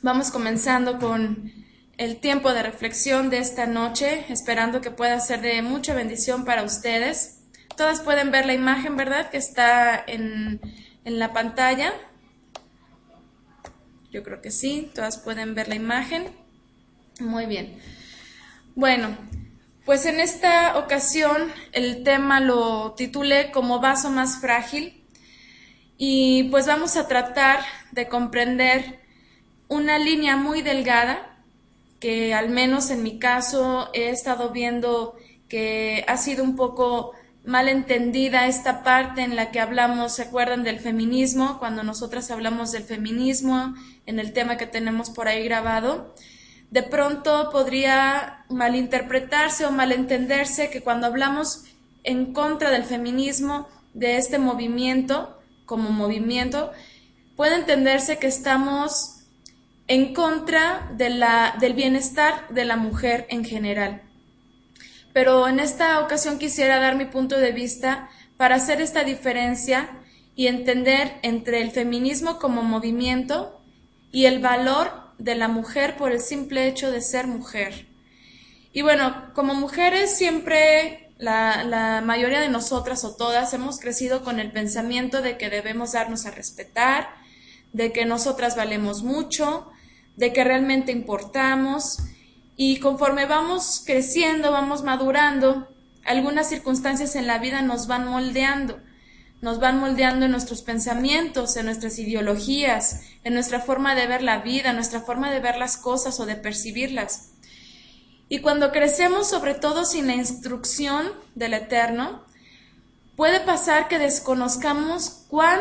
Vamos comenzando con el tiempo de reflexión de esta noche, esperando que pueda ser de mucha bendición para ustedes. Todas pueden ver la imagen, ¿verdad? Que está en, en la pantalla. Yo creo que sí, todas pueden ver la imagen. Muy bien. Bueno, pues en esta ocasión el tema lo titulé como vaso más frágil y pues vamos a tratar de comprender una línea muy delgada que al menos en mi caso he estado viendo que ha sido un poco mal entendida esta parte en la que hablamos, ¿se acuerdan del feminismo? Cuando nosotras hablamos del feminismo en el tema que tenemos por ahí grabado, de pronto podría malinterpretarse o malentenderse que cuando hablamos en contra del feminismo, de este movimiento, como movimiento, puede entenderse que estamos en contra de la, del bienestar de la mujer en general. Pero en esta ocasión quisiera dar mi punto de vista para hacer esta diferencia y entender entre el feminismo como movimiento y el valor de la mujer por el simple hecho de ser mujer. Y bueno, como mujeres siempre la, la, mayoría de nosotras o todas hemos crecido con el pensamiento de que debemos darnos a respetar, de que nosotras valemos mucho, de que realmente importamos y conforme vamos creciendo, vamos madurando, algunas circunstancias en la vida nos van moldeando, nos van moldeando en nuestros pensamientos, en nuestras ideologías, en nuestra forma de ver la vida, en nuestra forma de ver las cosas o de percibirlas. Y cuando crecemos, sobre todo sin la instrucción del Eterno, puede pasar que desconozcamos cuán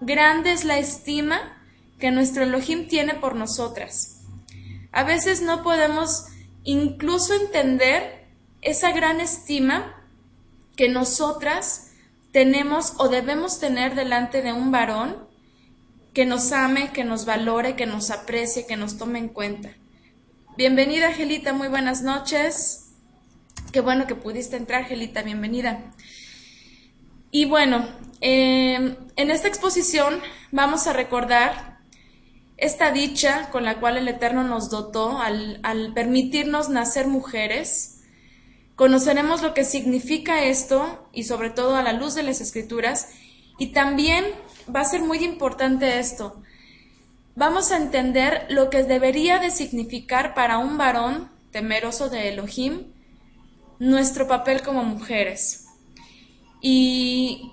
grande es la estima que nuestro Elohim tiene por nosotras. A veces no podemos incluso entender esa gran estima que nosotras tenemos o debemos tener delante de un varón que nos ame, que nos valore, que nos aprecie, que nos tome en cuenta. Bienvenida, Angelita, muy buenas noches. Qué bueno que pudiste entrar, Angelita, bienvenida. Y bueno, eh, en esta exposición vamos a recordar esta dicha con la cual el Eterno nos dotó al, permitirnos nacer mujeres, conoceremos lo que significa esto y sobre todo a la luz de las escrituras y también va a ser muy importante esto. Vamos a entender lo que debería de significar para un varón temeroso de Elohim nuestro papel como mujeres. Y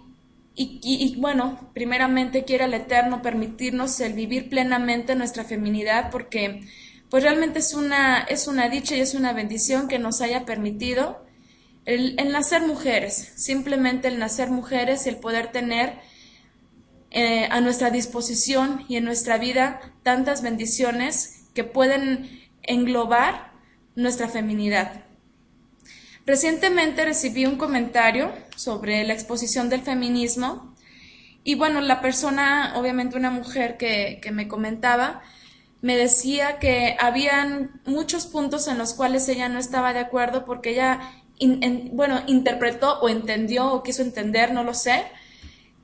y, bueno, primeramente quiere el Eterno permitirnos el vivir plenamente nuestra feminidad porque pues realmente es una, es una dicha y es una bendición que nos haya permitido el, nacer mujeres, simplemente el nacer mujeres y el poder tener eh, a nuestra disposición y en nuestra vida tantas bendiciones que pueden englobar nuestra feminidad. Recientemente recibí un comentario sobre la exposición del feminismo y bueno, la persona, obviamente una mujer que, me comentaba, me decía que habían muchos puntos en los cuales ella no estaba de acuerdo porque ella, bueno, interpretó o entendió o quiso entender, no lo sé,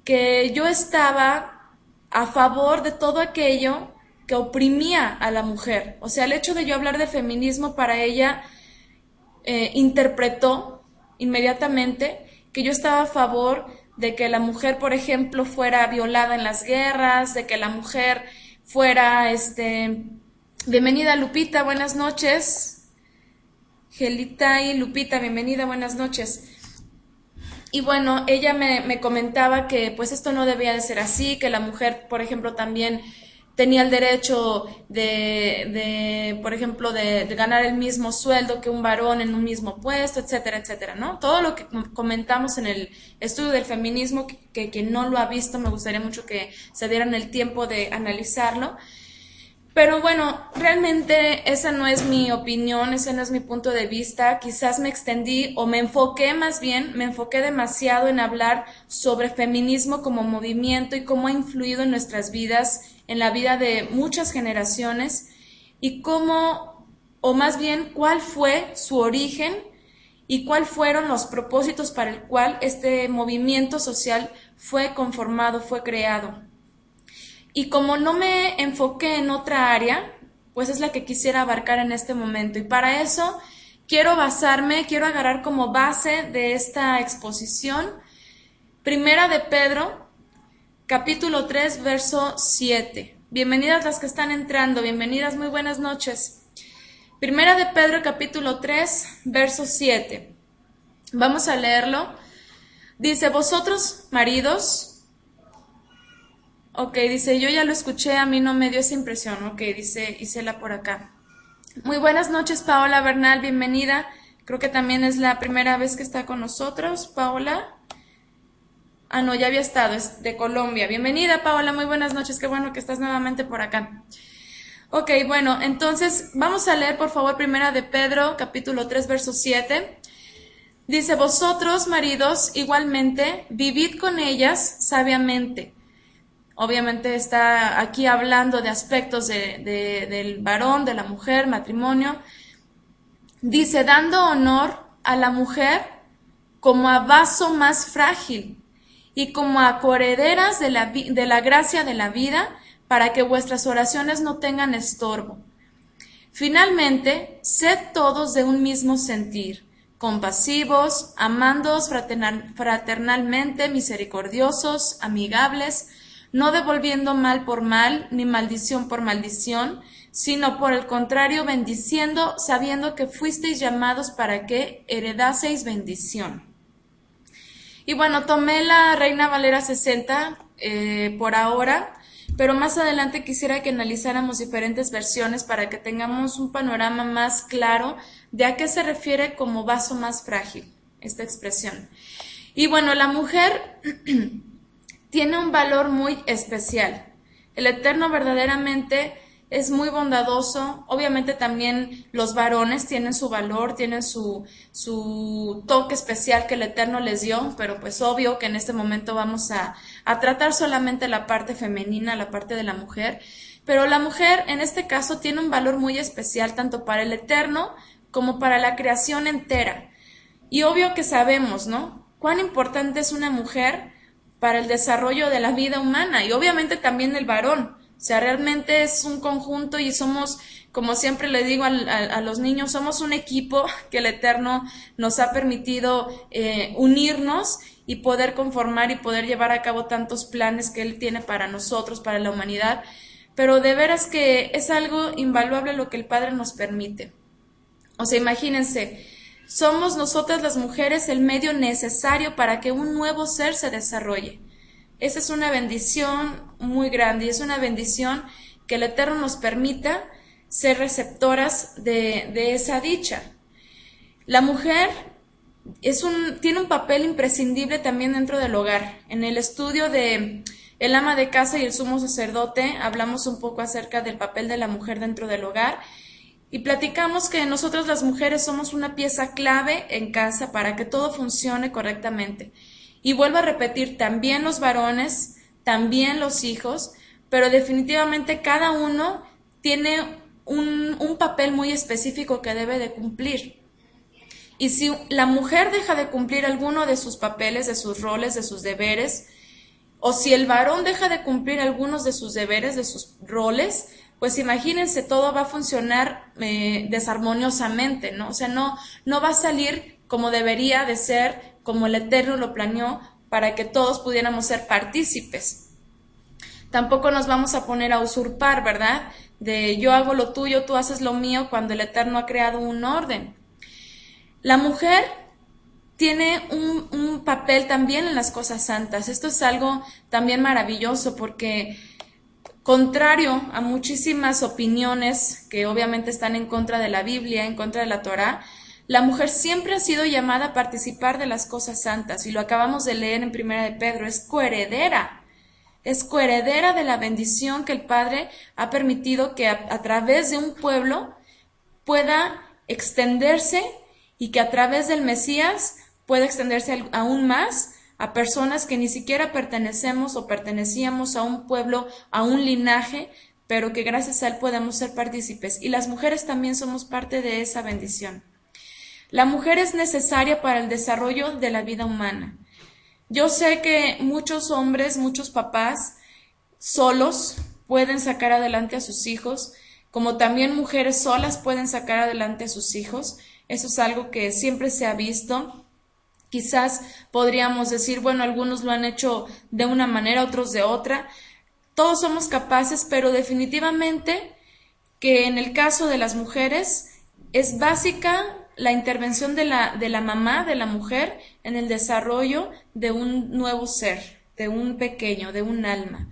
que yo estaba a favor de todo aquello que oprimía a la mujer. O sea, el hecho de yo hablar de feminismo para ella eh, interpretó inmediatamente que yo estaba a favor de que la mujer, por ejemplo, fuera violada en las guerras, de que la mujer fuera, este, bienvenida Lupita, buenas noches. Gelita y Lupita, bienvenida, buenas noches. Y bueno, ella me, me comentaba que pues esto no debía de ser así, que la mujer, por ejemplo, también tenía el derecho de, de por ejemplo, de, ganar el mismo sueldo que un varón en un mismo puesto, etcétera, etcétera, ¿no? Todo lo que comentamos en el estudio del feminismo, que, que, no lo ha visto, me gustaría mucho que se dieran el tiempo de analizarlo. Pero bueno, realmente esa no es mi opinión, ese no es mi punto de vista. Quizás me extendí o me enfoqué más bien, me enfoqué demasiado en hablar sobre feminismo como movimiento y cómo ha influido en nuestras vidas en la vida de muchas generaciones y cómo, o más bien, cuál fue su origen y cuáles fueron los propósitos para el cual este movimiento social fue conformado, fue creado. Y como no me enfoqué en otra área, pues es la que quisiera abarcar en este momento. Y para eso quiero basarme, quiero agarrar como base de esta exposición Primera de Pedro, capítulo 3, verso 7. Bienvenidas las que están entrando, bienvenidas, muy buenas noches. Primera de Pedro, capítulo 3, verso 7. Vamos a leerlo. Dice, vosotros, maridos, ok, dice, yo ya lo escuché, a mí no me dio esa impresión, ok, dice Isela por acá. Muy buenas noches, Paola Bernal, bienvenida. Creo que también es la primera vez que está con nosotros, Paola. Ah, no, ya había estado, es de Colombia. Bienvenida, Paola, muy buenas noches, qué bueno que estás nuevamente por acá. Ok, bueno, entonces vamos a leer por favor primera de Pedro, capítulo 3, verso 7. Dice, vosotros, maridos, igualmente, vivid con ellas sabiamente. Obviamente está aquí hablando de aspectos del varón, de la mujer, matrimonio. Dice, dando honor a la mujer como a vaso más frágil y como a correderas de la, de la gracia de la vida, para que vuestras oraciones no tengan estorbo. Finalmente, sed todos de un mismo sentir, compasivos, amándoos fraternalmente, misericordiosos, amigables, no devolviendo mal por mal, ni maldición por maldición, sino por el contrario bendiciendo, sabiendo que fuisteis llamados para que heredaseis bendición. Y bueno, tomé la Reina Valera 60 eh, por ahora, pero más adelante quisiera que analizáramos diferentes versiones para que tengamos un panorama más claro de a qué se refiere como vaso más frágil esta expresión. Y bueno, la mujer tiene un valor muy especial. El Eterno verdaderamente es muy bondadoso. Obviamente también los varones tienen su valor, tienen su, su toque especial que el Eterno les dio, pero pues obvio que en este momento vamos a, a tratar solamente la parte femenina, la parte de la mujer. Pero la mujer en este caso tiene un valor muy especial tanto para el Eterno como para la creación entera. Y obvio que sabemos, ¿no? Cuán importante es una mujer para el desarrollo de la vida humana y obviamente también el varón. O sea, realmente es un conjunto y somos, como siempre le digo a, los niños, somos un equipo que el Eterno nos ha permitido eh, unirnos y poder conformar y poder llevar a cabo tantos planes que Él tiene para nosotros, para la humanidad. Pero de veras que es algo invaluable lo que el Padre nos permite. O sea, imagínense, somos nosotras las mujeres el medio necesario para que un nuevo ser se desarrolle. Esa es una bendición muy grande y es una bendición que el Eterno nos permita ser receptoras de, esa dicha. La mujer es un, tiene un papel imprescindible también dentro del hogar. En el estudio de El ama de casa y el sumo sacerdote hablamos un poco acerca del papel de la mujer dentro del hogar y platicamos que nosotros las mujeres somos una pieza clave en casa para que todo funcione correctamente. Y vuelvo a repetir, también los varones, también los hijos, pero definitivamente cada uno tiene un, un papel muy específico que debe de cumplir. Y si la mujer deja de cumplir alguno de sus papeles, de sus roles, de sus deberes, o si el varón deja de cumplir algunos de sus deberes, de sus roles, pues imagínense, todo va a funcionar eh, desarmoniosamente, ¿no? O sea, no, no va a salir como debería de ser, como el Eterno lo planeó, para que todos pudiéramos ser partícipes. Tampoco nos vamos a poner a usurpar, ¿verdad? De yo hago lo tuyo, tú haces lo mío, cuando el Eterno ha creado un orden. La mujer tiene un, un papel también en las cosas santas. Esto es algo también maravilloso porque Contrario a muchísimas opiniones que obviamente están en contra de la Biblia, en contra de la Torá, la mujer siempre ha sido llamada a participar de las cosas santas y lo acabamos de leer en Primera de Pedro, es coheredera, es coheredera de la bendición que el Padre ha permitido que a, través de un pueblo pueda extenderse y que a través del Mesías pueda extenderse aún más a personas que ni siquiera pertenecemos o pertenecíamos a un pueblo, a un linaje, pero que gracias a él podemos ser partícipes. Y las mujeres también somos parte de esa bendición. La mujer es necesaria para el desarrollo de la vida humana. Yo sé que muchos hombres, muchos papás solos pueden sacar adelante a sus hijos, como también mujeres solas pueden sacar adelante a sus hijos. Eso es algo que siempre se ha visto. Quizás podríamos decir, bueno, algunos lo han hecho de una manera, otros de otra. Todos somos capaces, pero definitivamente que en el caso de las mujeres es básica la intervención de la, de la mamá, de la mujer, en el desarrollo de un nuevo ser, de un pequeño, de un alma.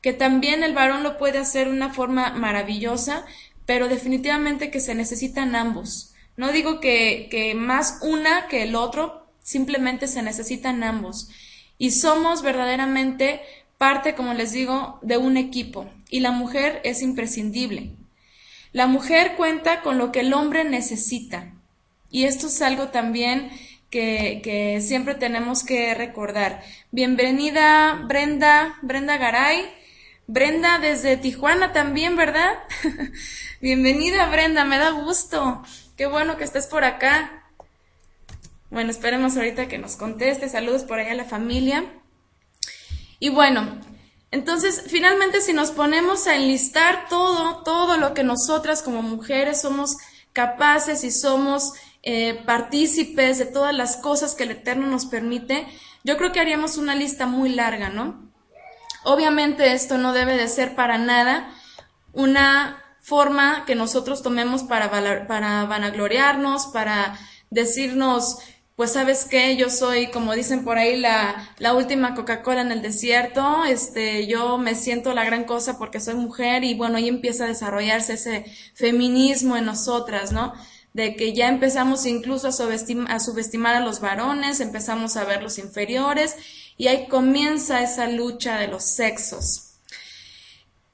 Que también el varón lo puede hacer de una forma maravillosa, pero definitivamente que se necesitan ambos. No digo que, que más una que el otro, simplemente se necesitan ambos. Y somos verdaderamente parte, como les digo, de un equipo. Y la mujer es imprescindible. La mujer cuenta con lo que el hombre necesita. Y esto es algo también que, siempre tenemos que recordar. Bienvenida Brenda, Brenda Garay. Brenda desde Tijuana también, ¿verdad? Bienvenida Brenda, me da gusto. Qué bueno que estés por acá. Bueno, esperemos ahorita que nos conteste. Saludos por allá a la familia. Y bueno, entonces, finalmente, si nos ponemos a enlistar todo, todo lo que nosotras como mujeres somos capaces y somos eh, partícipes de todas las cosas que el Eterno nos permite, yo creo que haríamos una lista muy larga, ¿no? Obviamente esto no debe de ser para nada una forma que nosotros tomemos para, para vanagloriarnos, para decirnos, pues sabes qué, yo soy, como dicen por ahí, la, la última Coca-Cola en el desierto, este, yo me siento la gran cosa porque soy mujer y bueno, ahí empieza a desarrollarse ese feminismo en nosotras, ¿no? De que ya empezamos incluso a, subestimar a los varones, empezamos a verlos inferiores y ahí comienza esa lucha de los sexos.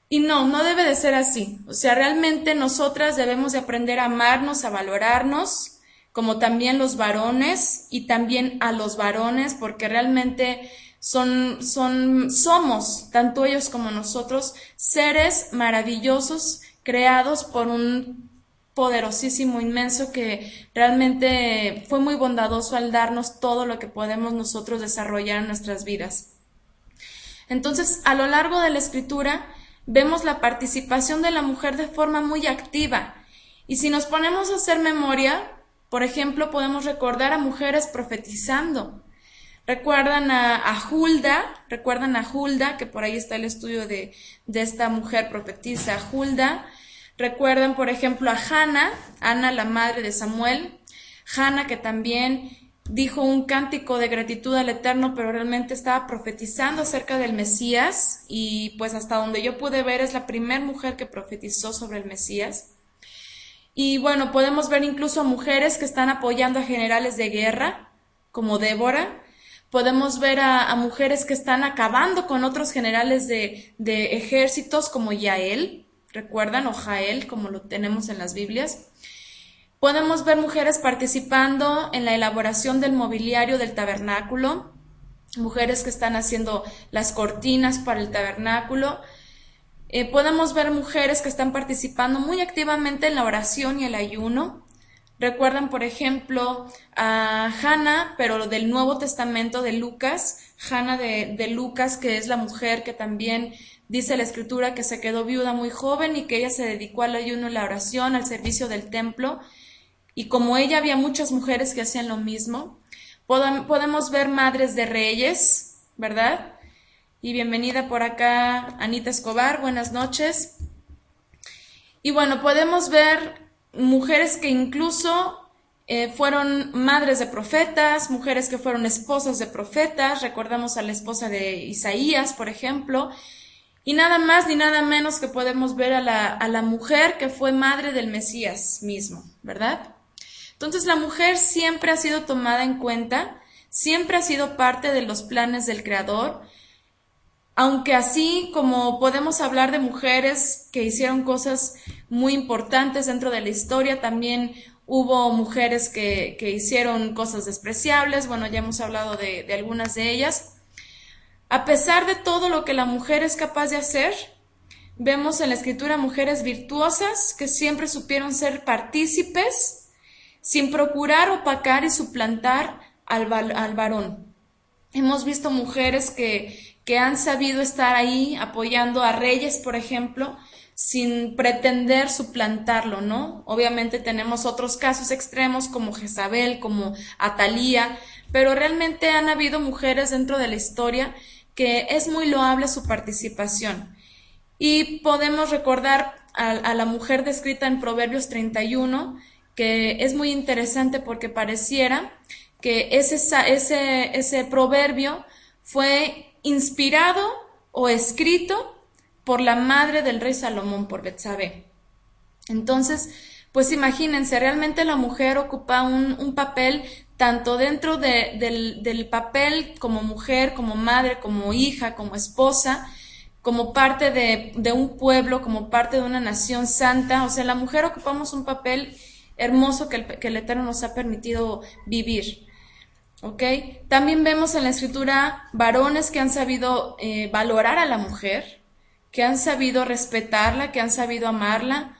Y no, no debe de ser así. O sea, realmente nosotras debemos de aprender a amarnos, a valorarnos, como también los varones y también a los varones, porque realmente son, son, somos, tanto ellos como nosotros, seres maravillosos creados por un poderosísimo, inmenso, que realmente fue muy bondadoso al darnos todo lo que podemos nosotros desarrollar en nuestras vidas. Entonces, a lo largo de la escritura, vemos la participación de la mujer de forma muy activa. Y si nos ponemos a hacer memoria, por ejemplo, podemos recordar a mujeres profetizando. Recuerdan a, Hulda, recuerdan a Hulda, que por ahí está el estudio de, de esta mujer profetiza, Hulda, Recuerden, por ejemplo, a Hannah, Ana, la madre de Samuel, Hannah que también dijo un cántico de gratitud al Eterno, pero realmente estaba profetizando acerca del Mesías y pues hasta donde yo pude ver es la primera mujer que profetizó sobre el Mesías. Y bueno, podemos ver incluso a mujeres que están apoyando a generales de guerra, como Débora. Podemos ver a, mujeres que están acabando con otros generales de, de ejércitos, como Yael recuerdan, o Jael, como lo tenemos en las Biblias. Podemos ver mujeres participando en la elaboración del mobiliario del tabernáculo, mujeres que están haciendo las cortinas para el tabernáculo. Eh, podemos ver mujeres que están participando muy activamente en la oración y el ayuno. Recuerdan, por ejemplo, a Hannah, pero del Nuevo Testamento de Lucas, Hannah de, de Lucas, que es la mujer que también Dice la escritura que se quedó viuda muy joven y que ella se dedicó al ayuno y la oración, al servicio del templo. Y como ella había muchas mujeres que hacían lo mismo. Podemos ver madres de reyes, ¿verdad? Y bienvenida por acá Anita Escobar, buenas noches. Y bueno, podemos ver mujeres que incluso eh, fueron madres de profetas, mujeres que fueron esposas de profetas, recordamos a la esposa de Isaías, por ejemplo, y nada más ni nada menos que podemos ver a la, a la mujer que fue madre del Mesías mismo, ¿verdad? Entonces la mujer siempre ha sido tomada en cuenta, siempre ha sido parte de los planes del Creador, aunque así como podemos hablar de mujeres que hicieron cosas muy importantes dentro de la historia, también hubo mujeres que, que hicieron cosas despreciables, bueno, ya hemos hablado de, de algunas de ellas, a pesar de todo lo que la mujer es capaz de hacer, vemos en la escritura mujeres virtuosas que siempre supieron ser partícipes sin procurar opacar y suplantar al, varón. Hemos visto mujeres que, que han sabido estar ahí apoyando a reyes, por ejemplo, sin pretender suplantarlo, ¿no? Obviamente tenemos otros casos extremos como Jezabel, como Atalía, pero realmente han habido mujeres dentro de la historia que es muy loable su participación. Y podemos recordar a, la mujer descrita en Proverbios 31, que es muy interesante porque pareciera que ese, ese, ese proverbio fue inspirado o escrito por la madre del rey Salomón, por Betsabé. Entonces, pues imagínense, realmente la mujer ocupa un, papel tanto dentro del, papel como mujer, como madre, como hija, como esposa, como parte de, un pueblo, como parte de una nación santa. O sea, la mujer ocupamos un papel hermoso que el, Eterno nos ha permitido vivir. ¿Ok? También vemos en la escritura varones que han sabido eh, valorar a la mujer, que han sabido respetarla, que han sabido amarla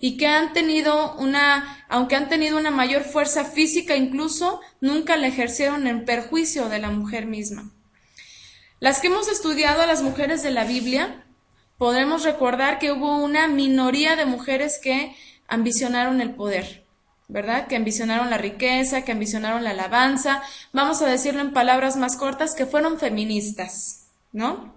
y que han tenido una, aunque han tenido una mayor fuerza física incluso, nunca la ejercieron en perjuicio de la mujer misma. Las que hemos estudiado a las mujeres de la Biblia, podremos recordar que hubo una minoría de mujeres que ambicionaron el poder, ¿verdad? Que ambicionaron la riqueza, que ambicionaron la alabanza, vamos a decirlo en palabras más cortas, que fueron feministas, ¿no?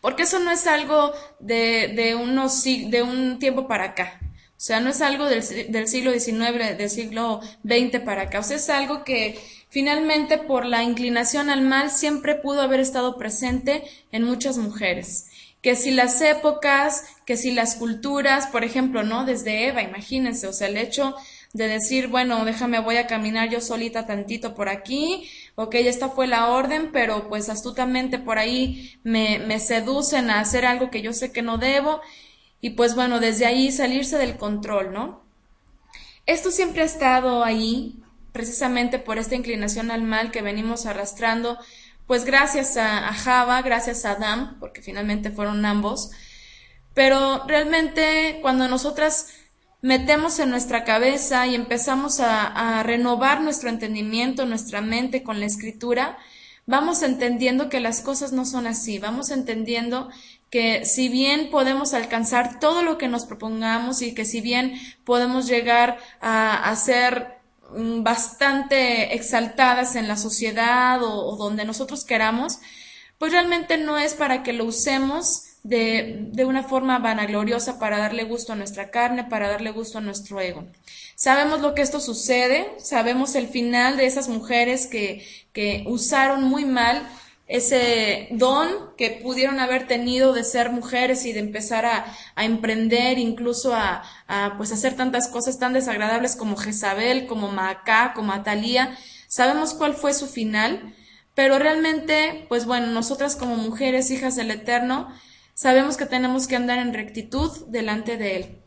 Porque eso no es algo de, de, unos, de un tiempo para acá. O sea, no es algo del, del siglo XIX, del siglo XX para acá. O sea, es algo que finalmente por la inclinación al mal siempre pudo haber estado presente en muchas mujeres. Que si las épocas, que si las culturas, por ejemplo, ¿no? Desde Eva, imagínense, o sea, el hecho de decir, bueno, déjame, voy a caminar yo solita tantito por aquí, ok, esta fue la orden, pero pues astutamente por ahí me, me seducen a hacer algo que yo sé que no debo, y pues bueno, desde ahí salirse del control, ¿no? Esto siempre ha estado ahí, precisamente por esta inclinación al mal que venimos arrastrando, pues gracias a, a Java, gracias a Adam, porque finalmente fueron ambos, pero realmente cuando nosotras metemos en nuestra cabeza y empezamos a, renovar nuestro entendimiento, nuestra mente con la escritura, vamos entendiendo que las cosas no son así, vamos entendiendo que si bien podemos alcanzar todo lo que nos propongamos y que si bien podemos llegar a, ser mm, bastante exaltadas en la sociedad o donde nosotros queramos, pues realmente no es para que lo usemos de, de, una forma vanagloriosa para darle gusto a nuestra carne, para darle gusto a nuestro ego. Sabemos lo que esto sucede, sabemos el final de esas mujeres que, que usaron muy mal ese don que pudieron haber tenido de ser mujeres y de empezar a, a emprender, incluso a, a, pues hacer tantas cosas tan desagradables como Jezabel, como Maacá, como Atalía. Sabemos cuál fue su final, pero realmente, pues bueno, nosotras como mujeres, hijas del Eterno, sabemos que tenemos que andar en rectitud delante de Él.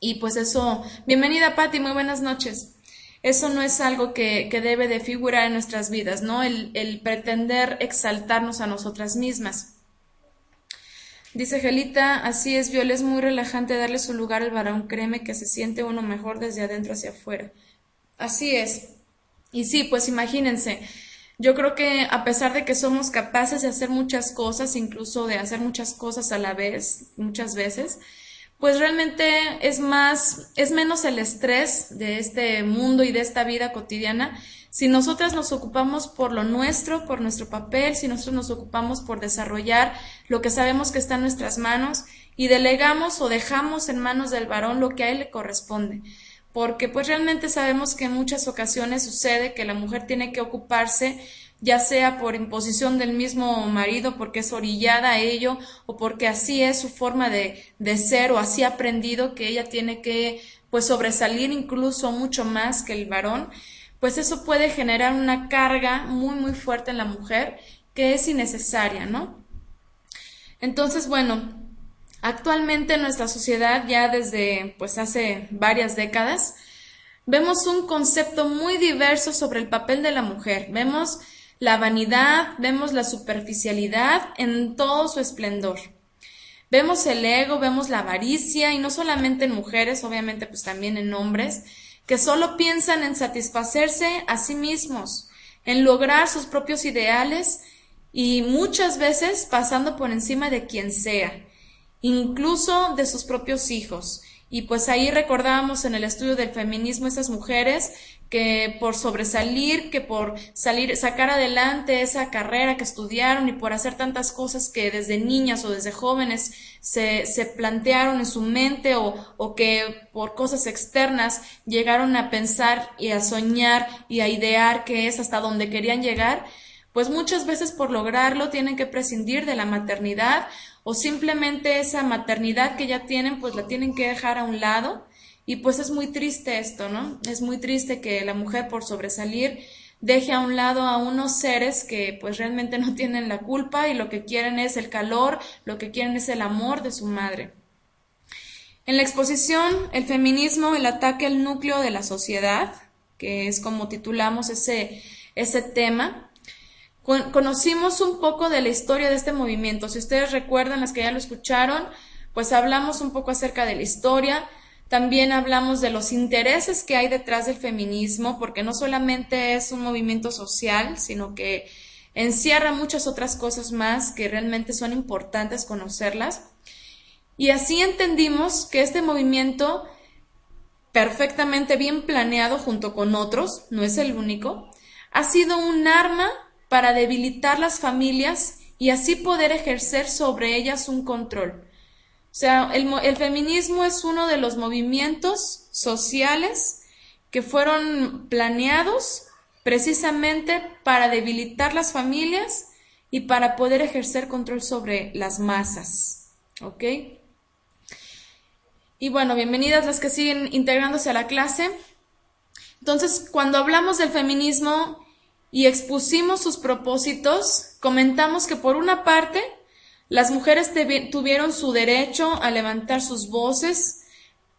Y pues eso, bienvenida Patti, muy buenas noches. Eso no es algo que, que debe de figurar en nuestras vidas, ¿no? El, pretender exaltarnos a nosotras mismas. Dice Gelita, así es, Viola, es muy relajante darle su lugar al varón, créeme que se siente uno mejor desde adentro hacia afuera. Así es. Y sí, pues imagínense, yo creo que a pesar de que somos capaces de hacer muchas cosas, incluso de hacer muchas cosas a la vez, muchas veces, pues realmente es más, es menos el estrés de este mundo y de esta vida cotidiana. Si nosotras nos ocupamos por lo nuestro, por nuestro papel, si nosotros nos ocupamos por desarrollar lo que sabemos que está en nuestras manos y delegamos o dejamos en manos del varón lo que a él le corresponde. Porque pues realmente sabemos que en muchas ocasiones sucede que la mujer tiene que ocuparse ya sea por imposición del mismo marido, porque es orillada a ello, o porque así es su forma de, de ser, o así ha aprendido que ella tiene que pues sobresalir incluso mucho más que el varón, pues eso puede generar una carga muy muy fuerte en la mujer que es innecesaria, ¿no? Entonces, bueno, Actualmente en nuestra sociedad, ya desde pues hace varias décadas, vemos un concepto muy diverso sobre el papel de la mujer. Vemos la vanidad, vemos la superficialidad en todo su esplendor. Vemos el ego, vemos la avaricia, y no solamente en mujeres, obviamente pues también en hombres, que solo piensan en satisfacerse a sí mismos, en lograr sus propios ideales y muchas veces pasando por encima de quien sea incluso de sus propios hijos. Y pues ahí recordábamos en el estudio del feminismo esas mujeres que por sobresalir, que por salir, sacar adelante esa carrera que estudiaron y por hacer tantas cosas que desde niñas o desde jóvenes se, se plantearon en su mente o, o que por cosas externas llegaron a pensar y a soñar y a idear que es hasta donde querían llegar, pues muchas veces por lograrlo tienen que prescindir de la maternidad o simplemente esa maternidad que ya tienen, pues la tienen que dejar a un lado. Y pues es muy triste esto, ¿no? Es muy triste que la mujer por sobresalir deje a un lado a unos seres que pues realmente no tienen la culpa y lo que quieren es el calor, lo que quieren es el amor de su madre. En la exposición, el feminismo, el ataque al núcleo de la sociedad, que es como titulamos ese, ese tema, conocimos un poco de la historia de este movimiento. Si ustedes recuerdan, las que ya lo escucharon, pues hablamos un poco acerca de la historia. También hablamos de los intereses que hay detrás del feminismo, porque no solamente es un movimiento social, sino que encierra muchas otras cosas más que realmente son importantes conocerlas. Y así entendimos que este movimiento, perfectamente bien planeado junto con otros, no es el único, ha sido un arma para debilitar las familias y así poder ejercer sobre ellas un control. O sea, el, feminismo es uno de los movimientos sociales que fueron planeados precisamente para debilitar las familias y para poder ejercer control sobre las masas. ¿Ok? Y bueno, bienvenidas las que siguen integrándose a la clase. Entonces, cuando hablamos del feminismo, y expusimos sus propósitos, comentamos que por una parte, las mujeres tuvieron su derecho a levantar sus voces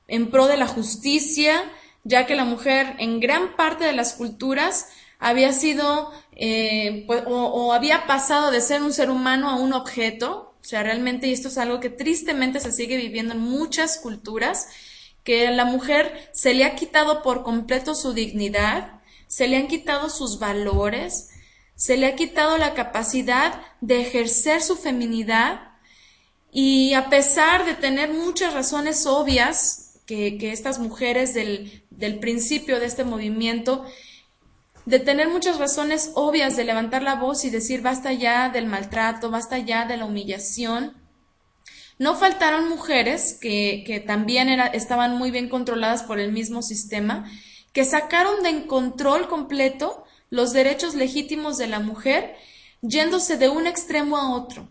en pro de la justicia, ya que la mujer en gran parte de las culturas había sido eh, pues, o, o, había pasado de ser un ser humano a un objeto. O sea, realmente, y esto es algo que tristemente se sigue viviendo en muchas culturas, que a la mujer se le ha quitado por completo su dignidad, se le han quitado sus valores, se le ha quitado la capacidad de ejercer su feminidad y a pesar de tener muchas razones obvias que, estas mujeres del, del principio de este movimiento, de tener muchas razones obvias de levantar la voz y decir basta ya del maltrato, basta ya de la humillación, no faltaron mujeres que, que también era, estaban muy bien controladas por el mismo sistema que sacaron de control completo los derechos legítimos de la mujer, yéndose de un extremo a otro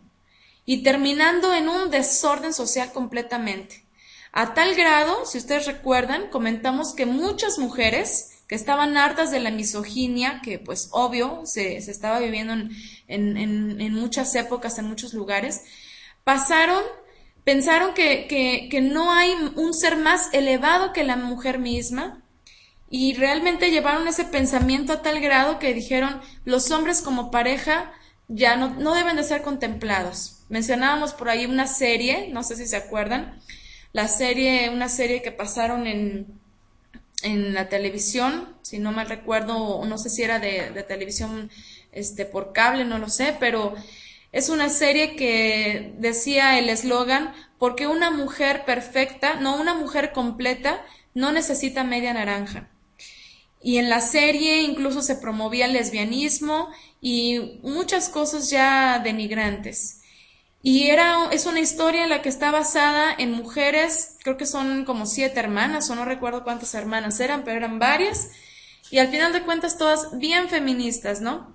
y terminando en un desorden social completamente. A tal grado, si ustedes recuerdan, comentamos que muchas mujeres que estaban hartas de la misoginia, que pues obvio se, estaba viviendo en, en, en, muchas épocas, en muchos lugares, pasaron, pensaron que, que, que no hay un ser más elevado que la mujer misma, y realmente llevaron ese pensamiento a tal grado que dijeron los hombres como pareja ya no, no deben de ser contemplados. Mencionábamos por ahí una serie, no sé si se acuerdan, la serie, una serie que pasaron en, en la televisión, si no mal recuerdo, no sé si era de, de televisión este, por cable, no lo sé, pero es una serie que decía el eslogan, porque una mujer perfecta, no una mujer completa, no necesita media naranja. Y en la serie incluso se promovía el lesbianismo y muchas cosas ya denigrantes. Y era, es una historia en la que está basada en mujeres, creo que son como siete hermanas, o no recuerdo cuántas hermanas eran, pero eran varias. Y al final de cuentas todas bien feministas, ¿no?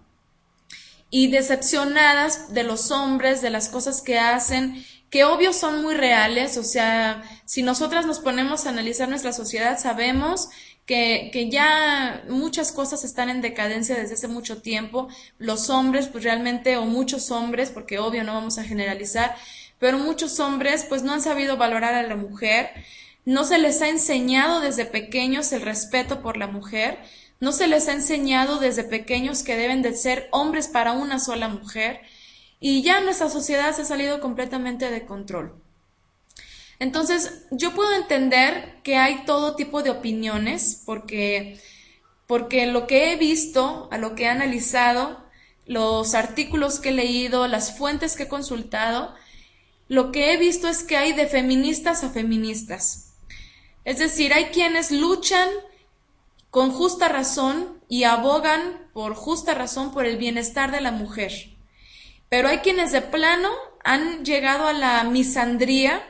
Y decepcionadas de los hombres, de las cosas que hacen, que obvio son muy reales, o sea, si nosotras nos ponemos a analizar nuestra sociedad, sabemos que, ya muchas cosas están en decadencia desde hace mucho tiempo. Los hombres, pues realmente, o muchos hombres, porque obvio no vamos a generalizar, pero muchos hombres pues no han sabido valorar a la mujer, no se les ha enseñado desde pequeños el respeto por la mujer, no se les ha enseñado desde pequeños que deben de ser hombres para una sola mujer, y ya nuestra sociedad se ha salido completamente de control. Entonces, yo puedo entender que hay todo tipo de opiniones, porque, porque lo que he visto, a lo que he analizado, los artículos que he leído, las fuentes que he consultado, lo que he visto es que hay de feministas a feministas. Es decir, hay quienes luchan con justa razón y abogan por justa razón por el bienestar de la mujer. Pero hay quienes de plano han llegado a la misandría,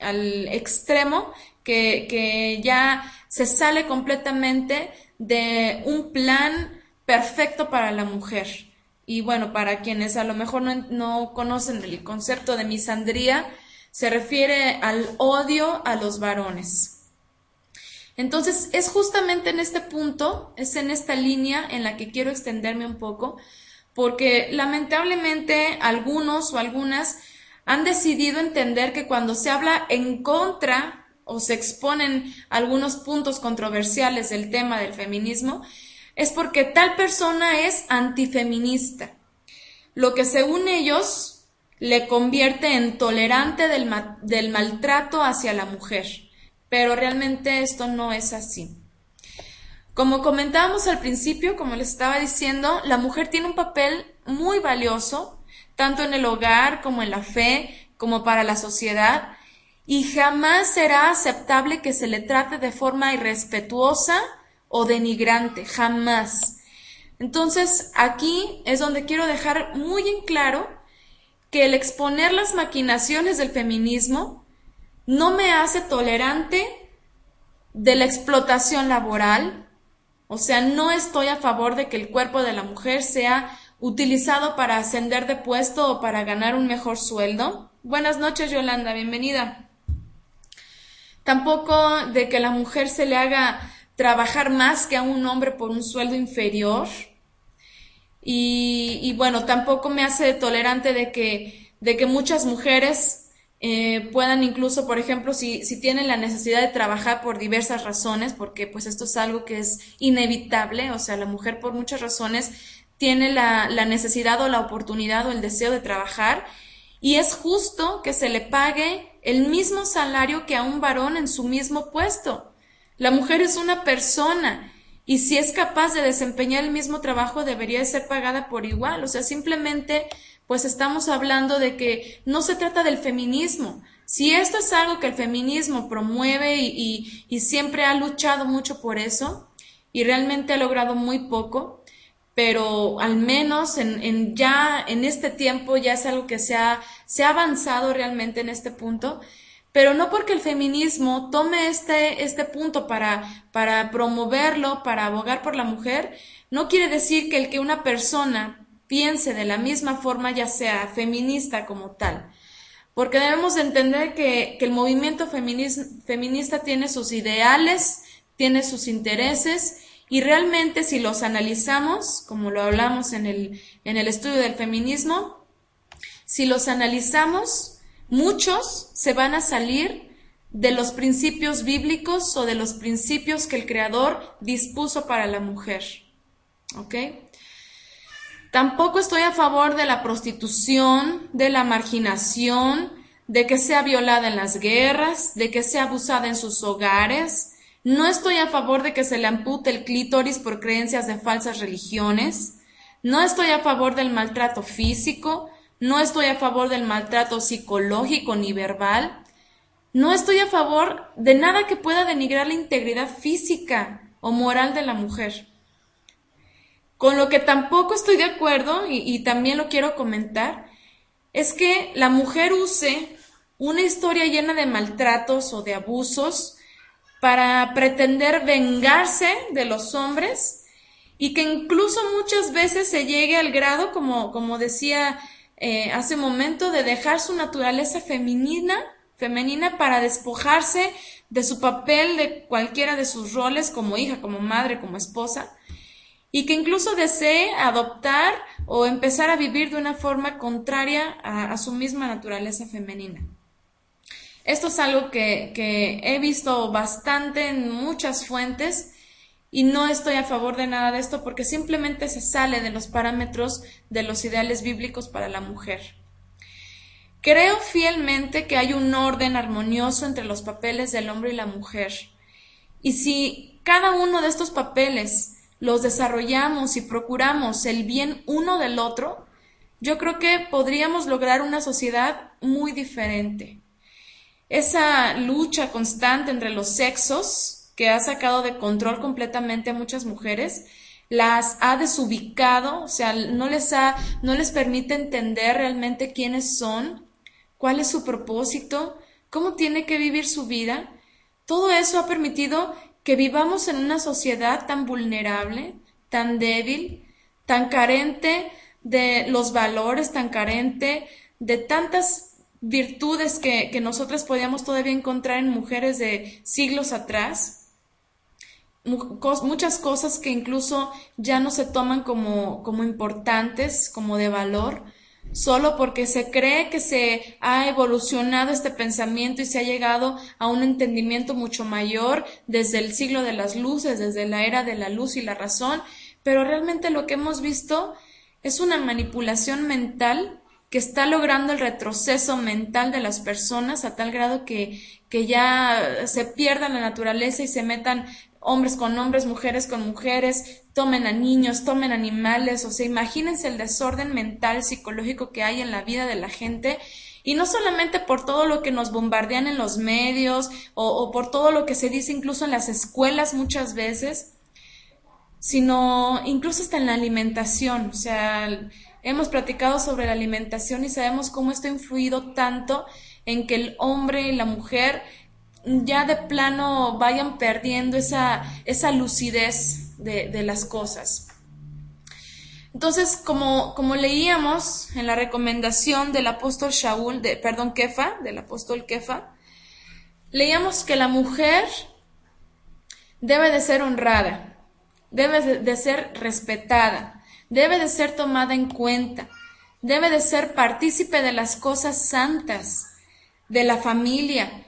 al extremo, que, que ya se sale completamente de un plan perfecto para la mujer. Y bueno, para quienes a lo mejor no, no, conocen el concepto de misandría, se refiere al odio a los varones. Entonces, es justamente en este punto, es en esta línea en la que quiero extenderme un poco, porque lamentablemente algunos o algunas han decidido entender que cuando se habla en contra o se exponen algunos puntos controversiales del tema del feminismo, es porque tal persona es antifeminista, lo que según ellos le convierte en tolerante del, maltrato hacia la mujer pero realmente esto no es así. Como comentábamos al principio, como les estaba diciendo, la mujer tiene un papel muy valioso, tanto en el hogar como en la fe, como para la sociedad, y jamás será aceptable que se le trate de forma irrespetuosa o denigrante, jamás. Entonces, aquí es donde quiero dejar muy en claro que el exponer las maquinaciones del feminismo no me hace tolerante de la explotación laboral, o sea, no estoy a favor de que el cuerpo de la mujer sea utilizado para ascender de puesto o para ganar un mejor sueldo. Buenas noches, Yolanda, bienvenida. Tampoco de que la mujer se le haga trabajar más que a un hombre por un sueldo inferior. Y, bueno, tampoco me hace tolerante de que, de que muchas mujeres eh, puedan incluso, por ejemplo, si, si tienen la necesidad de trabajar por diversas razones, porque pues esto es algo que es inevitable, o sea, la mujer por muchas razones tiene la, la necesidad o la oportunidad o el deseo de trabajar y es justo que se le pague el mismo salario que a un varón en su mismo puesto. La mujer es una persona y si es capaz de desempeñar el mismo trabajo debería ser pagada por igual. O sea, simplemente pues estamos hablando de que no se trata del feminismo. Si esto es algo que el feminismo promueve y, y, siempre ha luchado mucho por eso y realmente ha logrado muy poco, pero al menos en, en, ya en este tiempo ya es algo que se ha, se ha avanzado realmente en este punto, pero no porque el feminismo tome este, este punto para, para promoverlo, para abogar por la mujer, no quiere decir que el que una persona piense de la misma forma, ya sea feminista como tal. Porque debemos entender que, el movimiento feminista tiene sus ideales, tiene sus intereses y realmente si los analizamos, como lo hablamos en el, en el estudio del feminismo, si los analizamos, muchos se van a salir de los principios bíblicos o de los principios que el Creador dispuso para la mujer. ¿Ok? Tampoco estoy a favor de la prostitución, de la marginación, de que sea violada en las guerras, de que sea abusada en sus hogares. No estoy a favor de que se le ampute el clítoris por creencias de falsas religiones. No estoy a favor del maltrato físico. No estoy a favor del maltrato psicológico ni verbal. No estoy a favor de nada que pueda denigrar la integridad física o moral de la mujer. Con lo que tampoco estoy de acuerdo, y, también lo quiero comentar, es que la mujer use una historia llena de maltratos o de abusos para pretender vengarse de los hombres y que incluso muchas veces se llegue al grado, como, como decía eh, hace un momento, de dejar su naturaleza femenina, femenina para despojarse de su papel de cualquiera de sus roles como hija, como madre, como esposa y que incluso desee adoptar o empezar a vivir de una forma contraria a, su misma naturaleza femenina. Esto es algo que, he visto bastante en muchas fuentes y no estoy a favor de nada de esto porque simplemente se sale de los parámetros de los ideales bíblicos para la mujer. Creo fielmente que hay un orden armonioso entre los papeles del hombre y la mujer. Y si cada uno de estos papeles los desarrollamos y procuramos el bien uno del otro, yo creo que podríamos lograr una sociedad muy diferente. Esa lucha constante entre los sexos que ha sacado de control completamente a muchas mujeres, las ha desubicado, o sea, no les ha, no les permite entender realmente quiénes son, cuál es su propósito, cómo tiene que vivir su vida. Todo eso ha permitido que vivamos en una sociedad tan vulnerable, tan débil, tan carente de los valores, tan carente de tantas virtudes que, que nosotras podíamos todavía encontrar en mujeres de siglos atrás, muchas cosas que incluso ya no se toman como, como importantes, como de valor, solo porque se cree que se ha evolucionado este pensamiento y se ha llegado a un entendimiento mucho mayor desde el siglo de las luces, desde la era de la luz y la razón, pero realmente lo que hemos visto es una manipulación mental que está logrando el retroceso mental de las personas a tal grado que, que ya se pierda la naturaleza y se metan hombres con hombres, mujeres con mujeres, tomen a niños, tomen animales, o sea, imagínense el desorden mental, psicológico que hay en la vida de la gente, y no solamente por todo lo que nos bombardean en los medios o, o por todo lo que se dice incluso en las escuelas muchas veces, sino incluso hasta en la alimentación, o sea, hemos platicado sobre la alimentación y sabemos cómo esto ha influido tanto en que el hombre y la mujer ya de plano vayan perdiendo esa, esa lucidez de, las cosas. Entonces, como, como leíamos en la recomendación del apóstol Shaul, de, perdón, Kefa, del apóstol Kefa, leíamos que la mujer debe de ser honrada, debe de ser respetada, debe de ser tomada en cuenta, debe de ser partícipe de las cosas santas, de la familia,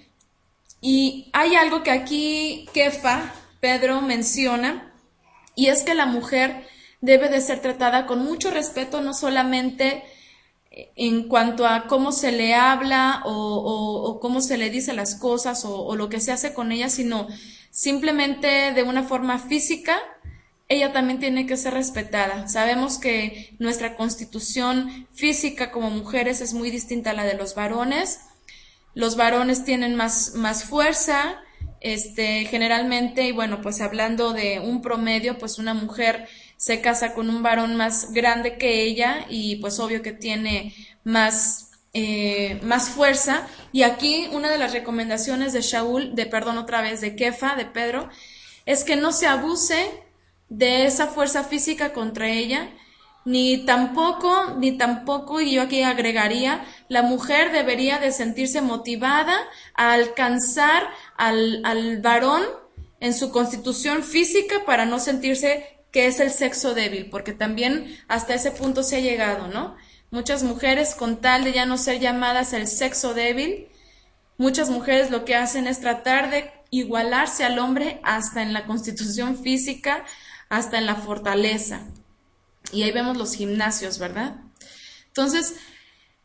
y hay algo que aquí Kefa, Pedro, menciona, y es que la mujer debe de ser tratada con mucho respeto, no solamente en cuanto a cómo se le habla o, cómo se le dice las cosas o, o, lo que se hace con ella, sino simplemente de una forma física, ella también tiene que ser respetada. Sabemos que nuestra constitución física como mujeres es muy distinta a la de los varones los varones tienen más, más fuerza, este, generalmente, y bueno, pues hablando de un promedio, pues una mujer se casa con un varón más grande que ella y pues obvio que tiene más, eh, más fuerza. Y aquí una de las recomendaciones de Shaul, de perdón otra vez, de Kefa, de Pedro, es que no se abuse de esa fuerza física contra ella, ni tampoco, ni tampoco, y yo aquí agregaría, la mujer debería de sentirse motivada a alcanzar al, al varón en su constitución física para no sentirse que es el sexo débil, porque también hasta ese punto se ha llegado, ¿no? Muchas mujeres, con tal de ya no ser llamadas el sexo débil, muchas mujeres lo que hacen es tratar de igualarse al hombre hasta en la constitución física, hasta en la fortaleza. Y ahí vemos los gimnasios, ¿verdad? Entonces,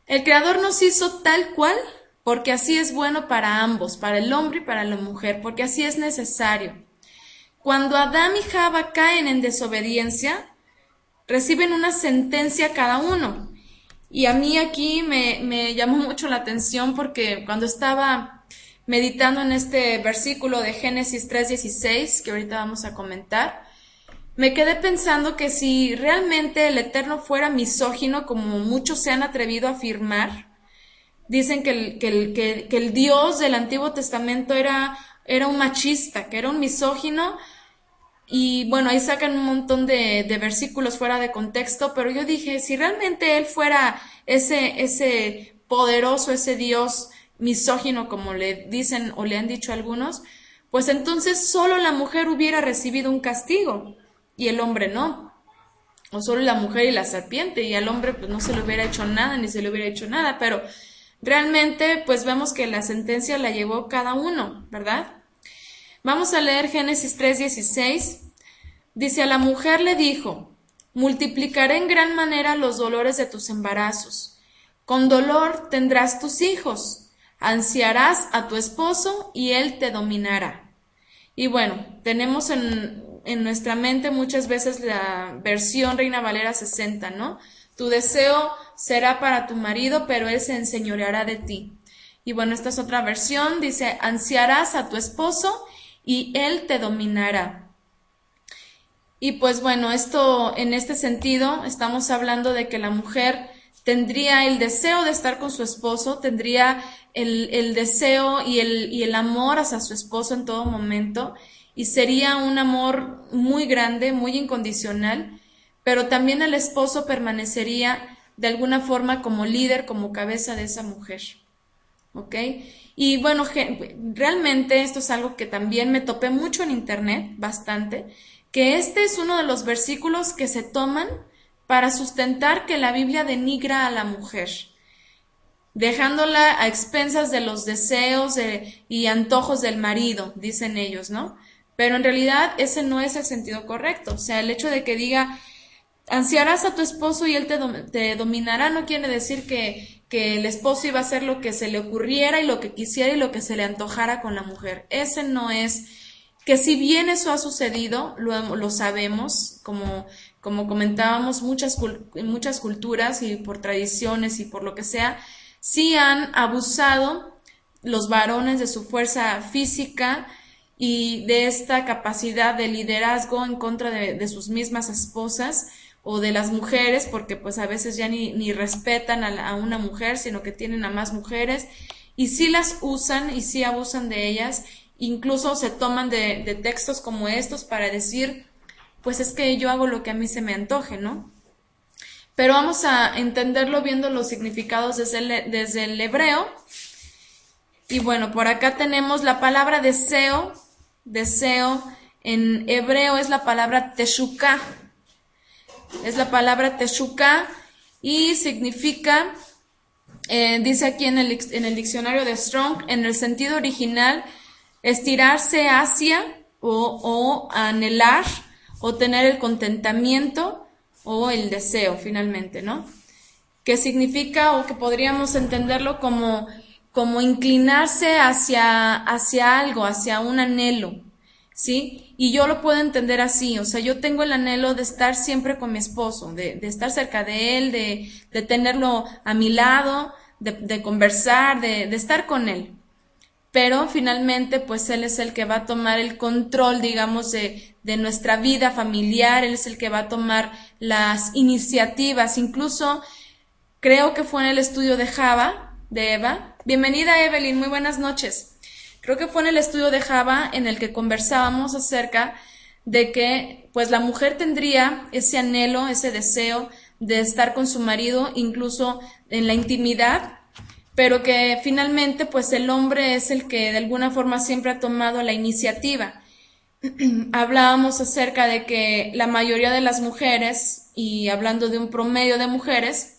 el Creador nos hizo tal cual porque así es bueno para ambos, para el hombre y para la mujer, porque así es necesario. Cuando Adán y Java caen en desobediencia, reciben una sentencia cada uno. Y a mí aquí me, llamó mucho la atención porque cuando estaba meditando en este versículo de Génesis 3.16, que ahorita vamos a comentar, me quedé pensando que si realmente el Eterno fuera misógino, como muchos se han atrevido a afirmar, dicen que el, que el, que, el Dios del Antiguo Testamento era, era un machista, que era un misógino, y bueno, ahí sacan un montón de, de, versículos fuera de contexto, pero yo dije, si realmente él fuera ese, ese poderoso, ese Dios misógino, como le dicen o le han dicho algunos, pues entonces solo la mujer hubiera recibido un castigo y el hombre no. O solo la mujer y la serpiente y al hombre pues no se le hubiera hecho nada ni se le hubiera hecho nada, pero realmente pues vemos que la sentencia la llevó cada uno, ¿verdad? Vamos a leer Génesis 3:16. Dice, a la mujer le dijo, multiplicaré en gran manera los dolores de tus embarazos. Con dolor tendrás tus hijos, ansiarás a tu esposo y él te dominará. Y bueno, tenemos en en nuestra mente muchas veces la versión Reina Valera 60, ¿no? Tu deseo será para tu marido, pero él se enseñoreará de ti. Y bueno, esta es otra versión, dice, ansiarás a tu esposo y él te dominará. Y pues bueno, esto en este sentido estamos hablando de que la mujer tendría el deseo de estar con su esposo, tendría el, deseo y el, y el amor hacia su esposo en todo momento, y sería un amor muy grande, muy incondicional, pero también el esposo permanecería de alguna forma como líder, como cabeza de esa mujer. ¿Ok? Y bueno, realmente esto es algo que también me topé mucho en internet, bastante, que este es uno de los versículos que se toman para sustentar que la Biblia denigra a la mujer, dejándola a expensas de los deseos y antojos del marido, dicen ellos, ¿no? Pero en realidad ese no es el sentido correcto. O sea, el hecho de que diga, ansiarás a tu esposo y él te, dominará, no quiere decir que, que, el esposo iba a hacer lo que se le ocurriera y lo que quisiera y lo que se le antojara con la mujer. Ese no es, que si bien eso ha sucedido, lo, lo sabemos, como como comentábamos, muchas, muchas culturas y por tradiciones y por lo que sea, sí han abusado los varones de su fuerza física y de esta capacidad de liderazgo en contra de, sus mismas esposas o de las mujeres, porque pues a veces ya ni, respetan a, una mujer, sino que tienen a más mujeres, y sí las usan y sí abusan de ellas, incluso se toman de, textos como estos para decir pues es que yo hago lo que a mí se me antoje, ¿no? Pero vamos a entenderlo viendo los significados desde desde el hebreo. Y bueno, por acá tenemos la palabra deseo. Deseo en hebreo es la palabra teshuka. Es la palabra teshuka y significa, eh, dice aquí en el, en el diccionario de Strong, en el sentido original, estirarse hacia o, o anhelar o tener el contentamiento o el deseo finalmente, ¿no? Que significa o que podríamos entenderlo como, como inclinarse hacia, hacia algo, hacia un anhelo, ¿sí? Y yo lo puedo entender así, o sea, yo tengo el anhelo de estar siempre con mi esposo, de, de estar cerca de él, de, de tenerlo a mi lado, de, conversar, de, de estar con él pero finalmente pues Él es el que va a tomar el control, digamos, de, de, nuestra vida familiar, Él es el que va a tomar las iniciativas, incluso creo que fue en el estudio de Java, de Eva. Bienvenida Evelyn, muy buenas noches. Creo que fue en el estudio de Java en el que conversábamos acerca de que pues la mujer tendría ese anhelo, ese deseo de estar con su marido, incluso en la intimidad, pero que finalmente pues el hombre es el que de alguna forma siempre ha tomado la iniciativa. Hablábamos acerca de que la mayoría de las mujeres, y hablando de un promedio de mujeres,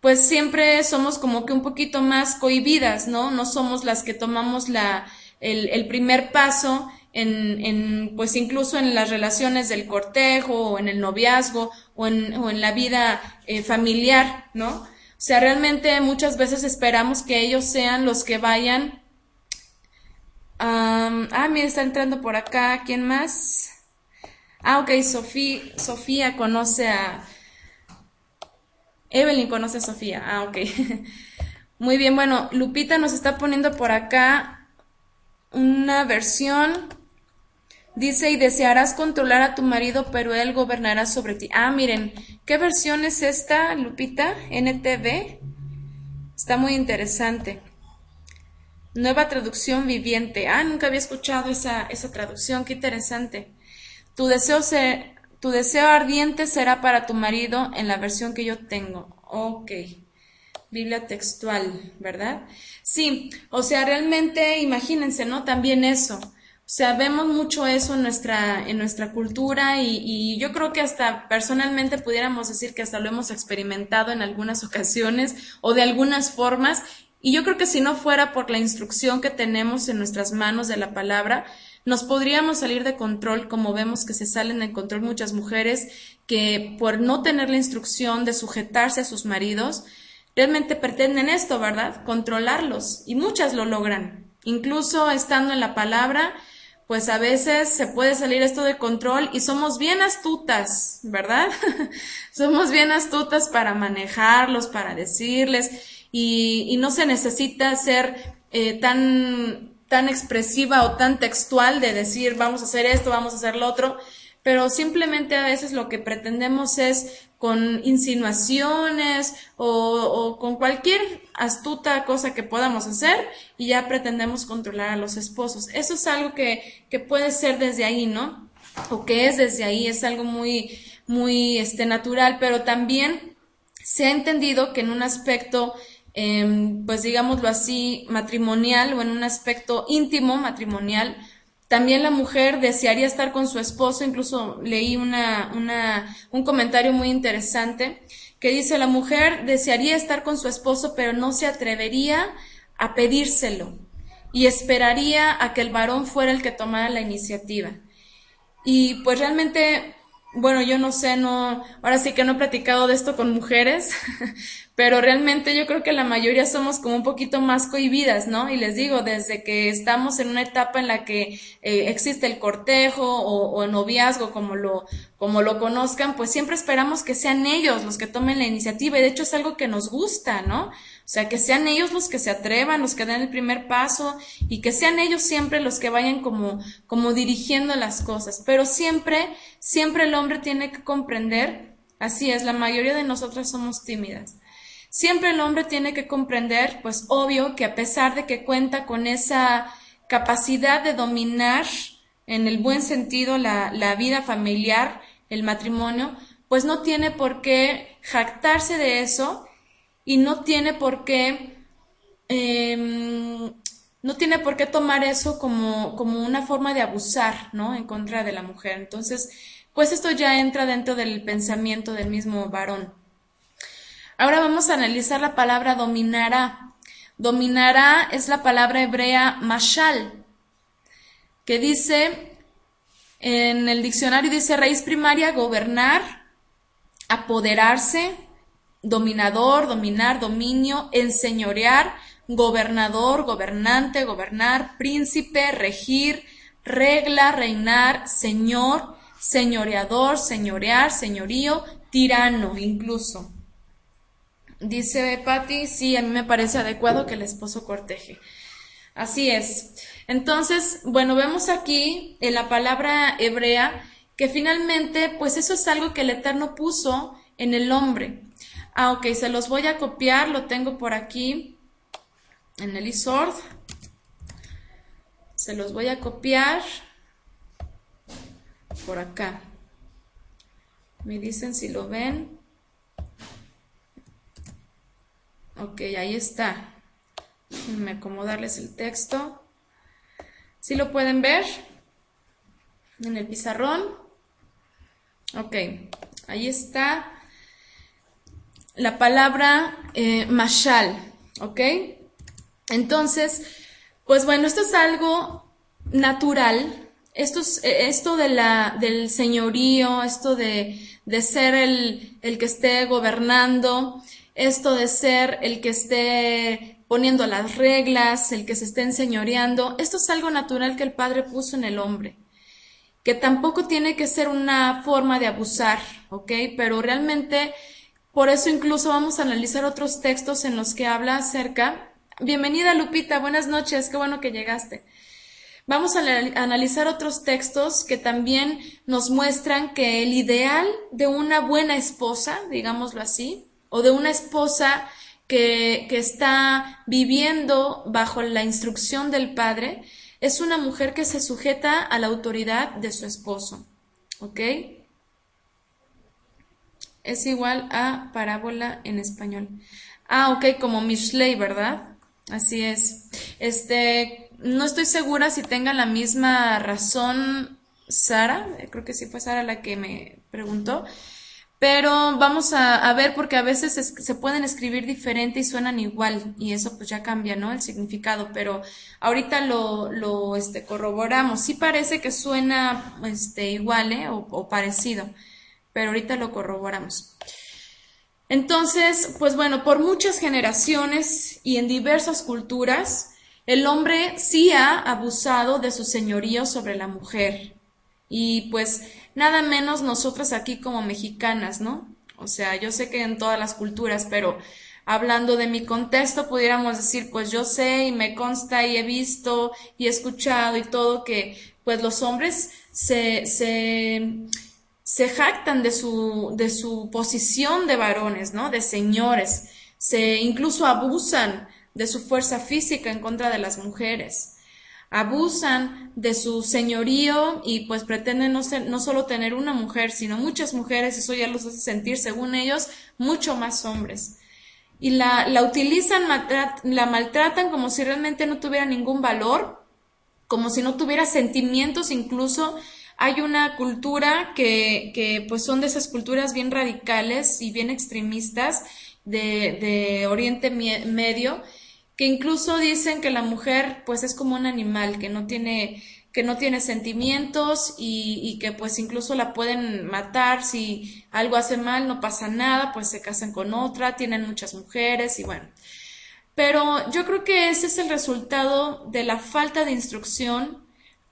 pues siempre somos como que un poquito más cohibidas, ¿no? No somos las que tomamos la, el, primer paso en, en, pues incluso en las relaciones del cortejo o en el noviazgo o en, o en la vida eh, familiar, ¿no? O sea, realmente muchas veces esperamos que ellos sean los que vayan. ah, mira, está entrando por acá. ¿Quién más? Ah, ok, Sofía, Sofía conoce a... Evelyn conoce a Sofía. Ah, ok. Muy bien, bueno, Lupita nos está poniendo por acá una versión Dice, y desearás controlar a tu marido, pero él gobernará sobre ti. Ah, miren, ¿qué versión es esta, Lupita? NTV. Está muy interesante. Nueva traducción viviente. Ah, nunca había escuchado esa, esa traducción. Qué interesante. Tu deseo, se, tu deseo ardiente será para tu marido en la versión que yo tengo. Ok. Biblia textual, ¿verdad? Sí, o sea, realmente imagínense, ¿no? También eso. O sea, vemos mucho eso en nuestra, en nuestra cultura y, y, yo creo que hasta personalmente pudiéramos decir que hasta lo hemos experimentado en algunas ocasiones o de algunas formas. Y yo creo que si no fuera por la instrucción que tenemos en nuestras manos de la palabra, nos podríamos salir de control, como vemos que se salen de control muchas mujeres que por no tener la instrucción de sujetarse a sus maridos, realmente pretenden esto, ¿verdad? Controlarlos. Y muchas lo logran. Incluso estando en la palabra, pues a veces se puede salir esto de control y somos bien astutas, ¿verdad? somos bien astutas para manejarlos, para decirles y, no se necesita ser eh, tan, tan expresiva o tan textual de decir vamos a hacer esto, vamos a hacer lo otro, pero simplemente a veces lo que pretendemos es con insinuaciones o, con cualquier astuta cosa que podamos hacer y ya pretendemos controlar a los esposos. Eso es algo que, que puede ser desde ahí, ¿no? O que es desde ahí, es algo muy, muy este, natural, pero también se ha entendido que en un aspecto em, pues digámoslo así, matrimonial o en un aspecto íntimo matrimonial, también la mujer desearía estar con su esposo, incluso leí una, una, un comentario muy interesante que dice la mujer desearía estar con su esposo, pero no se atrevería a pedírselo y esperaría a que el varón fuera el que tomara la iniciativa. Y pues realmente, bueno, yo no sé, no, ahora sí que no he platicado de esto con mujeres, pero realmente yo creo que la mayoría somos como un poquito más cohibidas, ¿no? Y les digo, desde que estamos en una etapa en la que eh, existe el cortejo o, o, noviazgo, como lo, como lo conozcan, pues siempre esperamos que sean ellos los que tomen la iniciativa y de hecho es algo que nos gusta, ¿no? O sea, que sean ellos los que se atrevan, los que den el primer paso y que sean ellos siempre los que vayan como, como dirigiendo las cosas. Pero siempre, siempre el hombre tiene que comprender, así es, la mayoría de nosotras somos tímidas Siempre el hombre tiene que comprender, pues obvio, que a pesar de que cuenta con esa capacidad de dominar en el buen sentido la, vida familiar, el matrimonio, pues no tiene por qué jactarse de eso y no tiene por qué em, no tiene por qué tomar eso como, como una forma de abusar, ¿no? En contra de la mujer. Entonces, pues esto ya entra dentro del pensamiento del mismo varón. Ahora vamos a analizar la palabra dominará. Dominará es la palabra hebrea mashal, que dice, en el diccionario dice raíz primaria, gobernar, apoderarse, dominador, dominar, dominio, enseñorear, gobernador, gobernante, gobernar, príncipe, regir, regla, reinar, señor, señoreador, señorear, señorío, tirano incluso. Dice Patti, sí, a mí me parece adecuado que el esposo corteje. Así es. Entonces, bueno, vemos aquí en la palabra hebrea que finalmente, pues eso es algo que el Eterno puso en el hombre. Ah, ok, se los voy a copiar, lo tengo por aquí en el ISORD. Se los voy a copiar por acá. Me dicen si lo ven. Ok, ahí está. Déjenme acomodarles el texto. ¿Sí lo pueden ver? En el pizarrón. Ok, ahí está la palabra eh, mashal. Ok. Entonces, pues bueno, esto es algo natural. Esto, es, eh, esto de la, del señorío, esto de, de ser el, el que esté gobernando, esto de ser el que esté poniendo las reglas, el que se esté enseñoreando, esto es algo natural que el Padre puso en el hombre, que tampoco tiene que ser una forma de abusar, ¿ok? Pero realmente, por eso incluso vamos a analizar otros textos en los que habla acerca. Bienvenida Lupita, buenas noches, qué bueno que llegaste. Vamos a analizar otros textos que también nos muestran que el ideal de una buena esposa, digámoslo así, o de una esposa que, que está viviendo bajo la instrucción del padre, es una mujer que se sujeta a la autoridad de su esposo. ¿Ok? Es igual a parábola en español. Ah, ok, como Mishlei, ¿verdad? Así es. Este, no estoy segura si tenga la misma razón Sara, creo que sí fue Sara la que me preguntó, pero vamos a, ver porque a veces se pueden escribir diferente y suenan igual y eso pues ya cambia, ¿no? El significado, pero ahorita lo, lo este, corroboramos. Sí parece que suena este, igual, ¿eh? O, o parecido, pero ahorita lo corroboramos. Entonces, pues bueno, por muchas generaciones y en diversas culturas, el hombre sí ha abusado de su señorío sobre la mujer. Y pues nada menos nosotras aquí como mexicanas, ¿no? O sea, yo sé que en todas las culturas, pero hablando de mi contexto, pudiéramos decir, pues yo sé y me consta y he visto y he escuchado y todo que pues los hombres se, se, se jactan de su, de su posición de varones, ¿no? De señores, se incluso abusan de su fuerza física en contra de las mujeres abusan de su señorío y pues pretenden no, no solo tener una mujer, sino muchas mujeres, eso ya los hace sentir, según ellos, mucho más hombres. Y la, la utilizan, la maltratan como si realmente no tuviera ningún valor, como si no tuviera sentimientos incluso. Hay una cultura que, que pues son de esas culturas bien radicales y bien extremistas de, de Oriente Medio, que incluso dicen que la mujer pues es como un animal, que no tiene, que no tiene sentimientos y, y, que pues incluso la pueden matar si algo hace mal, no pasa nada, pues se casan con otra, tienen muchas mujeres y bueno. Pero yo creo que ese es el resultado de la falta de instrucción,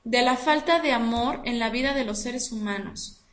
de la falta de amor en la vida de los seres humanos.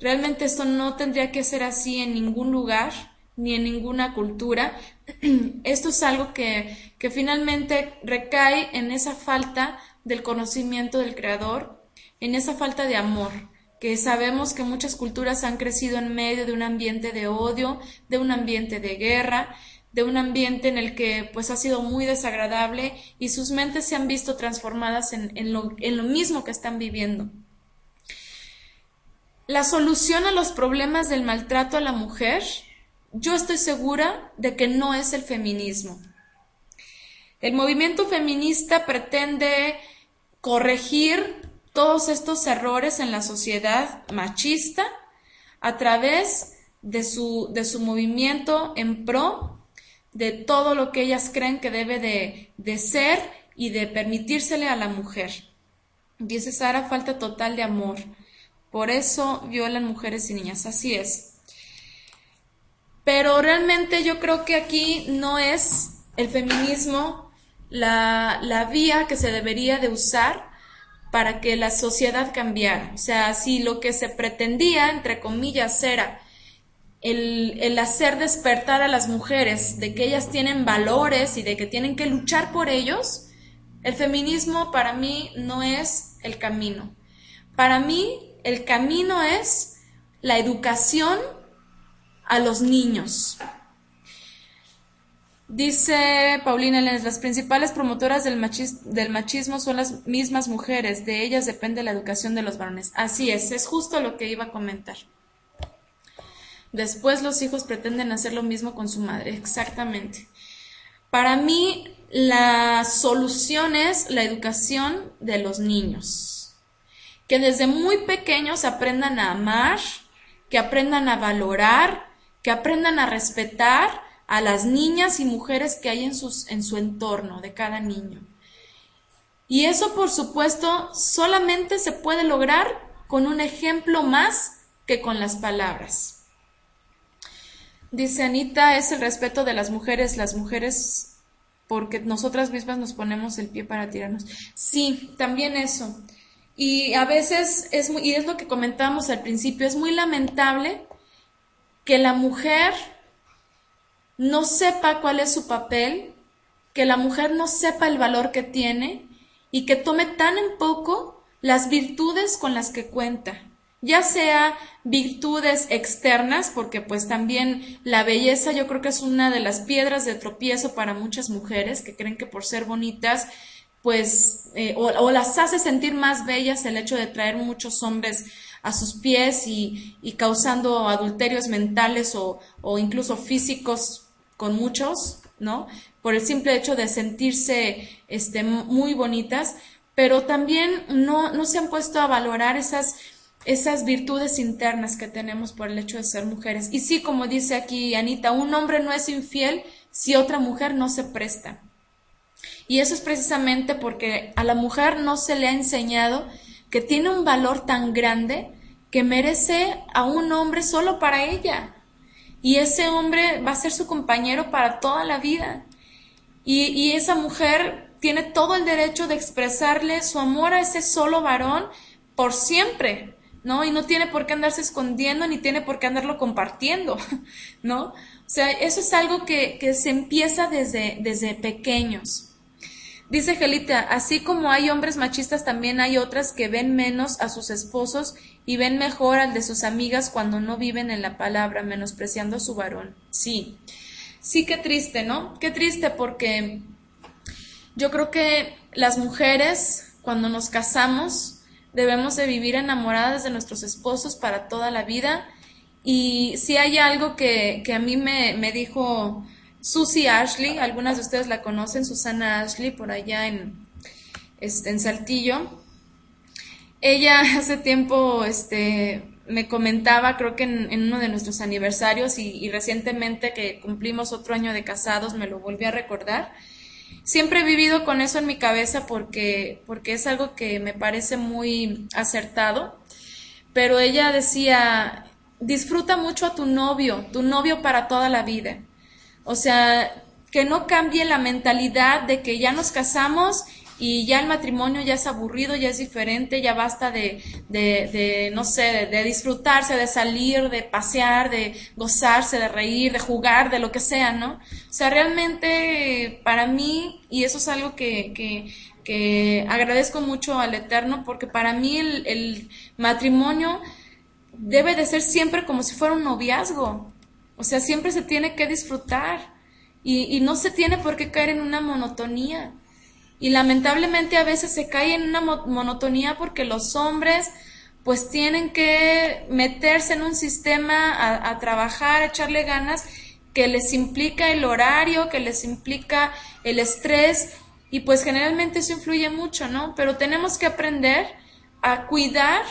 Realmente esto no tendría que ser así en ningún lugar ni en ninguna cultura. Esto es algo que, que finalmente recae en esa falta del conocimiento del Creador, en esa falta de amor que sabemos que muchas culturas han crecido en medio de un ambiente de odio, de un ambiente de guerra, de un ambiente en el que pues ha sido muy desagradable y sus mentes se han visto transformadas en, en, lo, en lo mismo que están viviendo. La solución a los problemas del maltrato a la mujer yo estoy segura de que no es el feminismo. El movimiento feminista pretende corregir todos estos errores en la sociedad machista a través de su, de su movimiento en pro de todo lo que ellas creen que debe de, de ser y de permitírsele a la mujer. Dice Sara, falta total de amor. Por eso violan mujeres y niñas. Así es. Pero realmente yo creo que aquí no es el feminismo la, la vía que se debería de usar para que la sociedad cambiara. O sea, si lo que se pretendía, entre comillas, era el, el, hacer despertar a las mujeres de que ellas tienen valores y de que tienen que luchar por ellos, el feminismo para mí no es el camino. Para mí el camino es la educación a los niños. Dice Paulina las principales promotoras del, machismo son las mismas mujeres, de ellas depende la educación de los varones. Así es, es justo lo que iba a comentar. Después los hijos pretenden hacer lo mismo con su madre, exactamente. Para mí, la solución es la educación de los niños. Que desde muy pequeños aprendan a amar, que aprendan a valorar, que aprendan a respetar a las niñas y mujeres que hay en, sus, en su entorno de cada niño. Y eso, por supuesto, solamente se puede lograr con un ejemplo más que con las palabras. Dice Anita, es el respeto de las mujeres, las mujeres, porque nosotras mismas nos ponemos el pie para tirarnos. Sí, también eso. Y a veces es muy, y es lo que comentábamos al principio, es muy lamentable que la mujer no sepa cuál es su papel, que la mujer no sepa el valor que tiene y que tome tan en poco las virtudes con las que cuenta, ya sea virtudes externas, porque pues también la belleza yo creo que es una de las piedras de tropiezo para muchas mujeres que creen que por ser bonitas pues eh, o las hace sentir más bellas el hecho de traer muchos hombres a sus pies y, causando adulterios mentales o, incluso físicos con muchos, ¿no? Por el simple hecho de sentirse este, muy bonitas, pero también no, no se han puesto a valorar esas, esas virtudes internas que tenemos por el hecho de ser mujeres. Y sí, como dice aquí Anita, un hombre no es infiel si otra mujer no se presta. Y eso es precisamente porque a la mujer no se le ha enseñado que tiene un valor tan grande que merece a un hombre solo para ella. Y ese hombre va a ser su compañero para toda la vida. Y, esa mujer tiene todo el derecho de expresarle su amor a ese solo varón por siempre, ¿no? Y no tiene por qué andarse escondiendo ni tiene por qué andarlo compartiendo, ¿no? O sea, eso es algo que, que se empieza desde, desde pequeños. Dice Gelita, así como hay hombres machistas, también hay otras que ven menos a sus esposos y ven mejor al de sus amigas cuando no viven en la palabra, menospreciando a su varón. Sí, sí, qué triste, ¿no? Qué triste porque yo creo que las mujeres, cuando nos casamos, debemos de vivir enamoradas de nuestros esposos para toda la vida. Y si hay algo que, que a mí me, me dijo Susie Ashley, algunas de ustedes la conocen, Susana Ashley, por allá en, este, en Saltillo. Ella hace tiempo este, me comentaba, creo que en, uno de nuestros aniversarios y, recientemente que cumplimos otro año de casados, me lo volví a recordar. Siempre he vivido con eso en mi cabeza porque, porque es algo que me parece muy acertado. Pero ella decía, disfruta mucho a tu novio, tu novio para toda la vida. O sea, que no cambie la mentalidad de que ya nos casamos y ya el matrimonio ya es aburrido, ya es diferente, ya basta de, de, de no sé, de, disfrutarse, de salir, de pasear, de gozarse, de reír, de jugar, de lo que sea, ¿no? O sea, realmente para mí, y eso es algo que, que, que agradezco mucho al Eterno, porque para mí el, el matrimonio debe de ser siempre como si fuera un noviazgo. O sea, siempre se tiene que disfrutar y, no se tiene por qué caer en una monotonía. Y lamentablemente a veces se cae en una monotonía porque los hombres pues tienen que meterse en un sistema a, a, trabajar, a echarle ganas, que les implica el horario, que les implica el estrés, y pues generalmente eso influye mucho, ¿no? Pero tenemos que aprender a cuidar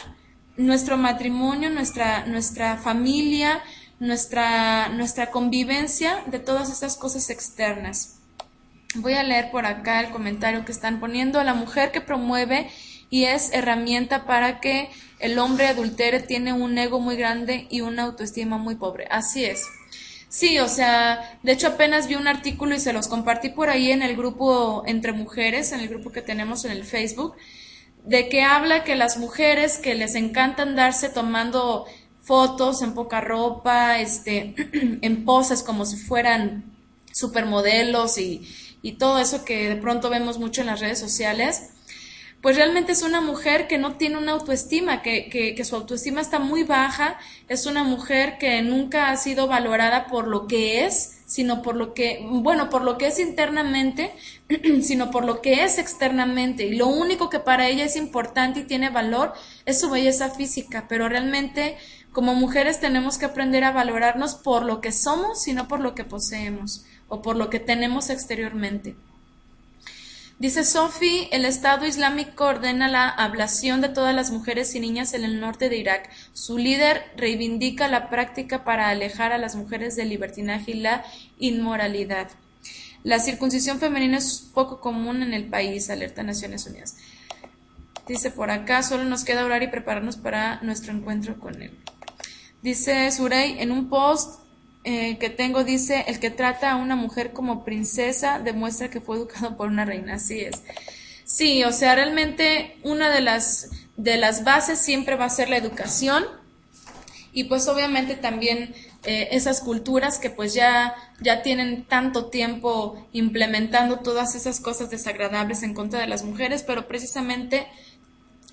nuestro matrimonio, nuestra, nuestra familia, nuestra, nuestra convivencia de todas estas cosas externas. Voy a leer por acá el comentario que están poniendo. La mujer que promueve y es herramienta para que el hombre adultere tiene un ego muy grande y una autoestima muy pobre. Así es. Sí, o sea, de hecho apenas vi un artículo y se los compartí por ahí en el grupo entre mujeres, en el grupo que tenemos en el Facebook, de que habla que las mujeres que les encantan darse tomando fotos en poca ropa, este, en poses como si fueran supermodelos y, y todo eso que de pronto vemos mucho en las redes sociales, pues realmente es una mujer que no tiene una autoestima, que, que, que, su autoestima está muy baja, es una mujer que nunca ha sido valorada por lo que es, sino por lo que, bueno, por lo que es internamente, sino por lo que es externamente. Y lo único que para ella es importante y tiene valor es su belleza física, pero realmente como mujeres tenemos que aprender a valorarnos por lo que somos y no por lo que poseemos o por lo que tenemos exteriormente. Dice Sophie, el Estado Islámico ordena la ablación de todas las mujeres y niñas en el norte de Irak. Su líder reivindica la práctica para alejar a las mujeres del libertinaje y la inmoralidad. La circuncisión femenina es poco común en el país, alerta Naciones Unidas. Dice por acá, solo nos queda orar y prepararnos para nuestro encuentro con él. Dice Surey, en un post que tengo, dice, el que trata a una mujer como princesa demuestra que fue educado por una reina. Así es. Sí, o sea, realmente una de las, de las bases siempre va a ser la educación y pues obviamente también eh, esas culturas que pues ya, ya tienen tanto tiempo implementando todas esas cosas desagradables en contra de las mujeres, pero precisamente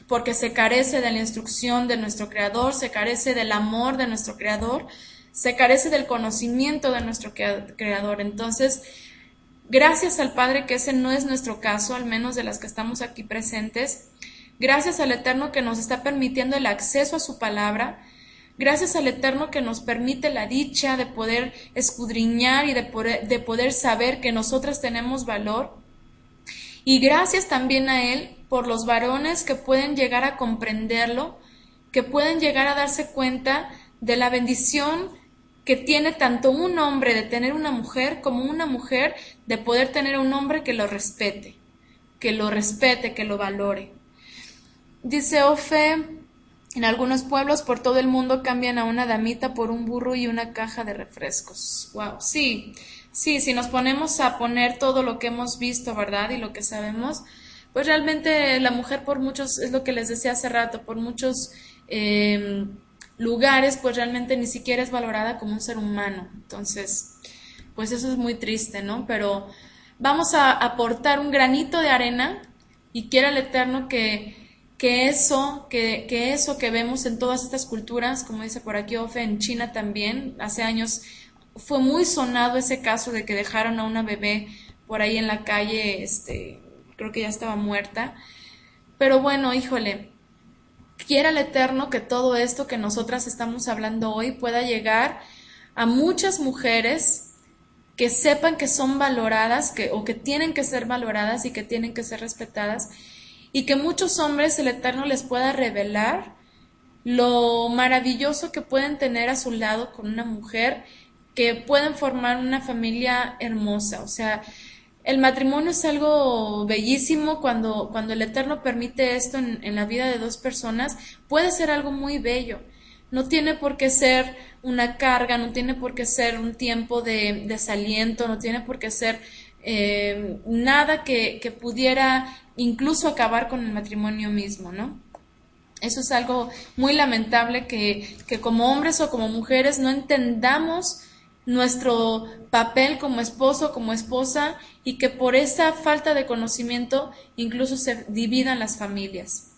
porque se carece de la instrucción de nuestro Creador, se carece del amor de nuestro Creador, se carece del conocimiento de nuestro Creador. Entonces, gracias al Padre que ese no es nuestro caso, al menos de las que estamos aquí presentes, gracias al Eterno que nos está permitiendo el acceso a su palabra, gracias al Eterno que nos permite la dicha de poder escudriñar y de poder, de poder saber que nosotras tenemos valor, y gracias también a Él por los varones que pueden llegar a comprenderlo, que pueden llegar a darse cuenta de la bendición que tiene tanto un hombre de tener una mujer como una mujer de poder tener un hombre que lo respete, que lo respete, que lo valore. Dice Ofe, en algunos pueblos por todo el mundo cambian a una damita por un burro y una caja de refrescos. Wow, sí, Sí, si nos ponemos a poner todo lo que hemos visto, ¿verdad? Y lo que sabemos, pues realmente la mujer por muchos, es lo que les decía hace rato, por muchos eh, lugares, pues realmente ni siquiera es valorada como un ser humano. Entonces, pues eso es muy triste, ¿no? Pero vamos a aportar un granito de arena y quiera el Eterno que, que eso, que, que, eso que vemos en todas estas culturas, como dice por aquí Ofe, en China también, hace años fue muy sonado ese caso de que dejaron a una bebé por ahí en la calle, este, creo que ya estaba muerta. Pero bueno, híjole, quiera el Eterno que todo esto que nosotras estamos hablando hoy pueda llegar a muchas mujeres que sepan que son valoradas que, o que tienen que ser valoradas y que tienen que ser respetadas y que muchos hombres el Eterno les pueda revelar lo maravilloso que pueden tener a su lado con una mujer, que pueden formar una familia hermosa. O sea, el matrimonio es algo bellísimo cuando, cuando el Eterno permite esto en, la vida de dos personas, puede ser algo muy bello. No tiene por qué ser una carga, no tiene por qué ser un tiempo de desaliento, no tiene por qué ser eh, nada que, que, pudiera incluso acabar con el matrimonio mismo, ¿no? Eso es algo muy lamentable que, que como hombres o como mujeres no entendamos nuestro papel como esposo, como esposa, y que por esa falta de conocimiento incluso se dividan las familias.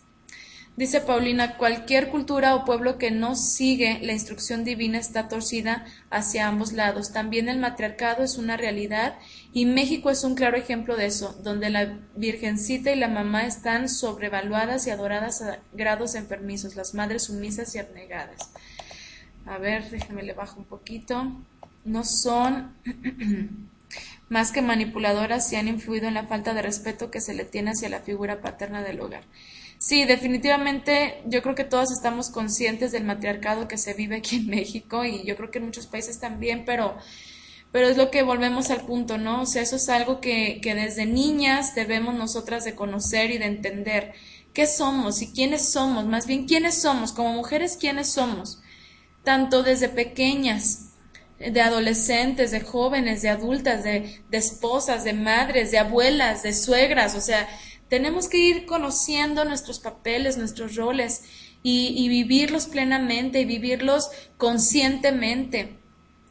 Dice Paulina, cualquier cultura o pueblo que no sigue la instrucción divina está torcida hacia ambos lados. También el matriarcado es una realidad y México es un claro ejemplo de eso, donde la virgencita y la mamá están sobrevaluadas y adoradas a grados enfermizos, las madres sumisas y abnegadas. A ver, déjame le bajo un poquito. No son más que manipuladoras y han influido en la falta de respeto que se le tiene hacia la figura paterna del hogar. Sí, definitivamente yo creo que todos estamos conscientes del matriarcado que se vive aquí en México y yo creo que en muchos países también, pero, pero es lo que volvemos al punto, ¿no? O sea, eso es algo que, que desde niñas debemos nosotras de conocer y de entender qué somos y quiénes somos, más bien quiénes somos, como mujeres quiénes somos, tanto desde pequeñas, de adolescentes, de jóvenes, de adultas, de, de esposas, de madres, de abuelas, de suegras, o sea, tenemos que ir conociendo nuestros papeles, nuestros roles y, vivirlos plenamente y vivirlos conscientemente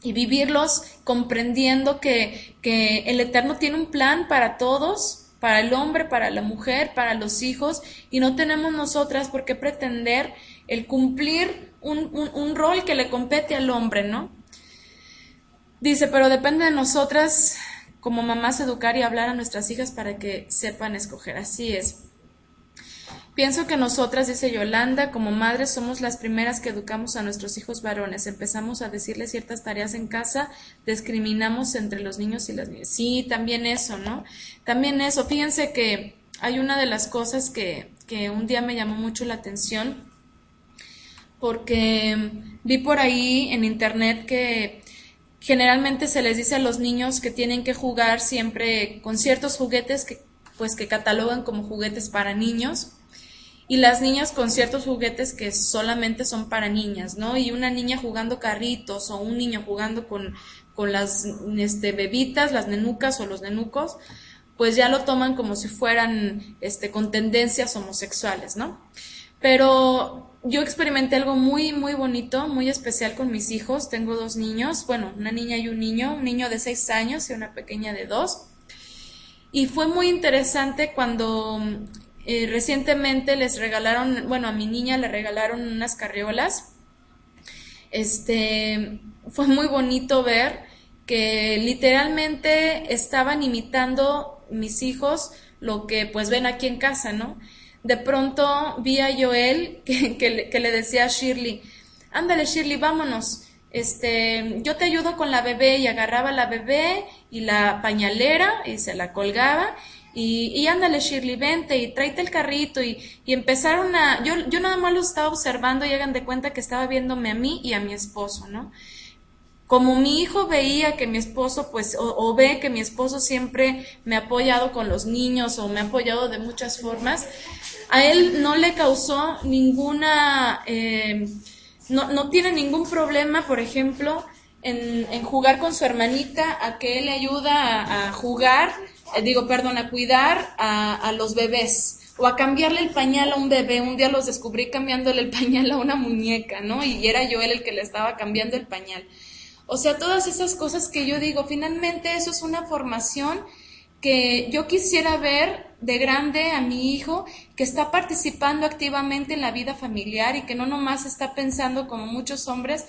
y vivirlos comprendiendo que, que, el Eterno tiene un plan para todos, para el hombre, para la mujer, para los hijos, y no tenemos nosotras por qué pretender el cumplir un, un, un rol que le compete al hombre, ¿no? Dice, pero depende de nosotras como mamás educar y hablar a nuestras hijas para que sepan escoger. Así es. Pienso que nosotras, dice Yolanda, como madres somos las primeras que educamos a nuestros hijos varones. Empezamos a decirles ciertas tareas en casa, discriminamos entre los niños y las niñas. Sí, también eso, ¿no? También eso. Fíjense que hay una de las cosas que, que un día me llamó mucho la atención porque vi por ahí en internet que generalmente se les dice a los niños que tienen que jugar siempre con ciertos juguetes que pues que catalogan como juguetes para niños y las niñas con ciertos juguetes que solamente son para niñas, ¿no? Y una niña jugando carritos o un niño jugando con, con las este, bebitas, las nenucas o los nenucos, pues ya lo toman como si fueran este, con tendencias homosexuales, ¿no? Pero yo experimenté algo muy, muy bonito, muy especial con mis hijos. Tengo dos niños, bueno, una niña y un niño, un niño de seis años y una pequeña de dos. Y fue muy interesante cuando eh, recientemente les regalaron, bueno, a mi niña le regalaron unas carriolas. Este, fue muy bonito ver que literalmente estaban imitando mis hijos lo que pues ven aquí en casa, ¿no? De pronto vi a Joel que, le decía a Shirley, ándale Shirley, vámonos, este, yo te ayudo con la bebé y agarraba la bebé y la pañalera y se la colgaba. Y, y ándale Shirley, vente y tráete el carrito y, y empezaron a, yo, yo nada más lo estaba observando y hagan de cuenta que estaba viéndome a mí y a mi esposo, ¿no? como mi hijo veía que mi esposo, pues, o, ve que mi esposo siempre me ha apoyado con los niños o me ha apoyado de muchas formas, a él no le causó ninguna, eh, no, no, tiene ningún problema, por ejemplo, en, jugar con su hermanita, a que él le ayuda a, jugar, eh, digo, perdón, a cuidar a, a, los bebés o a cambiarle el pañal a un bebé. Un día los descubrí cambiándole el pañal a una muñeca, ¿no? Y era yo él el que le estaba cambiando el pañal. O sea, todas esas cosas que yo digo, finalmente eso es una formación que yo quisiera ver de grande a mi hijo que está participando activamente en la vida familiar y que no nomás está pensando como muchos hombres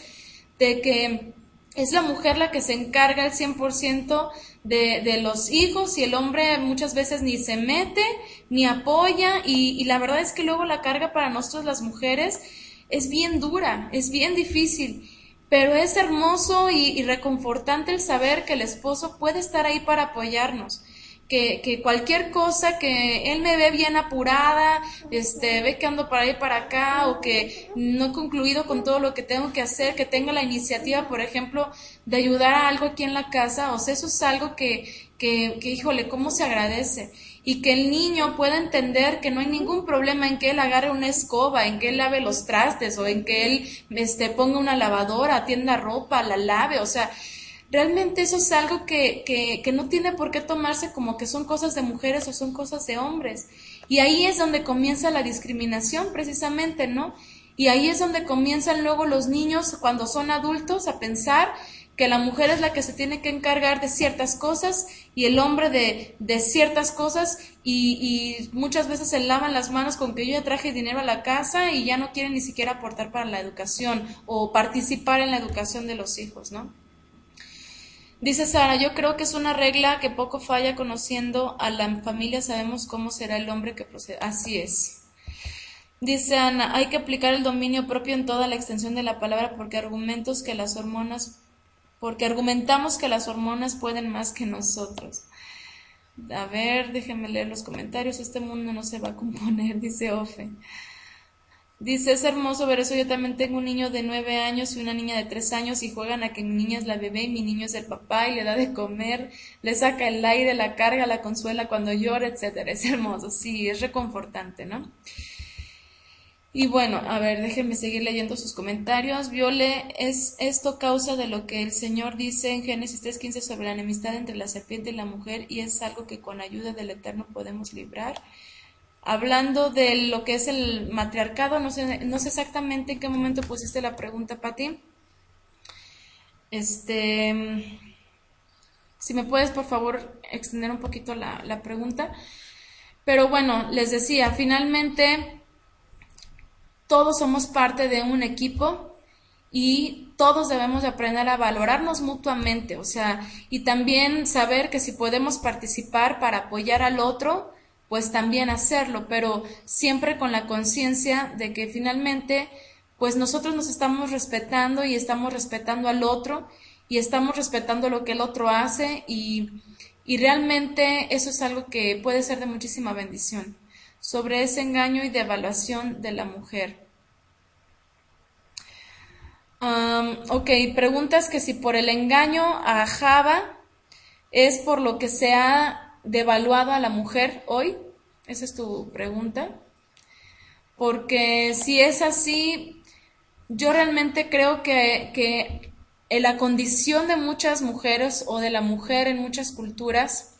de que es la mujer la que se encarga el 100% de, de los hijos y el hombre muchas veces ni se mete ni apoya y, la verdad es que luego la carga para nosotros las mujeres es bien dura, es bien difícil. Pero es hermoso y reconfortante el saber que el esposo puede estar ahí para apoyarnos que, que, cualquier cosa que él me ve bien apurada, este, ve que ando para ahí para acá o que no he concluido con todo lo que tengo que hacer, que tenga la iniciativa, por ejemplo, de ayudar a algo aquí en la casa, o sea, eso es algo que, que, que híjole, cómo se agradece. Y que el niño pueda entender que no hay ningún problema en que él agarre una escoba, en que él lave los trastes o en que él este, ponga una lavadora, atienda ropa, la lave, o sea, realmente eso es algo que, que, no tiene por qué tomarse como que son cosas de mujeres o son cosas de hombres. Y ahí es donde comienza la discriminación precisamente, ¿no? Y ahí es donde comienzan luego los niños cuando son adultos a pensar que la mujer es la que se tiene que encargar de ciertas cosas y el hombre de, de ciertas cosas y, y, muchas veces se lavan las manos con que yo ya traje dinero a la casa y ya no quieren ni siquiera aportar para la educación o participar en la educación de los hijos, ¿no? Dice Sara, yo creo que es una regla que poco falla conociendo a la familia, sabemos cómo será el hombre que procede. Así es. Dice Ana, hay que aplicar el dominio propio en toda la extensión de la palabra porque argumentos que las hormonas, porque argumentamos que las hormonas pueden más que nosotros. A ver, déjenme leer los comentarios. Este mundo no se va a componer, dice Ofe. Dice, es hermoso ver eso. Yo también tengo un niño de nueve años y una niña de tres años y juegan a que mi niña es la bebé y mi niño es el papá y le da de comer, le saca el aire, la carga, la consuela cuando llora, etcétera. Es hermoso, sí, es reconfortante, ¿no? Y bueno, a ver, déjenme seguir leyendo sus comentarios. Viole, es esto causa de lo que el Señor dice en Génesis 3.15 sobre la enemistad entre la serpiente y la mujer y es algo que con ayuda del Eterno podemos librar hablando de lo que es el matriarcado, no sé, no sé exactamente en qué momento pusiste la pregunta, Pati. Este, si me puedes, por favor, extender un poquito la, la pregunta. Pero bueno, les decía, finalmente todos somos parte de un equipo y todos debemos de aprender a valorarnos mutuamente, o sea, y también saber que si podemos participar para apoyar al otro, pues también hacerlo, pero siempre con la conciencia de que finalmente, pues nosotros nos estamos respetando y estamos respetando al otro y estamos respetando lo que el otro hace y, y realmente eso es algo que puede ser de muchísima bendición sobre ese engaño y devaluación de la mujer. ok, preguntas que si por el engaño a Java es por lo que se ha devaluado a la mujer hoy? Esa es tu pregunta. Porque si es así, yo realmente creo que, que la condición de muchas mujeres o de la mujer en muchas culturas,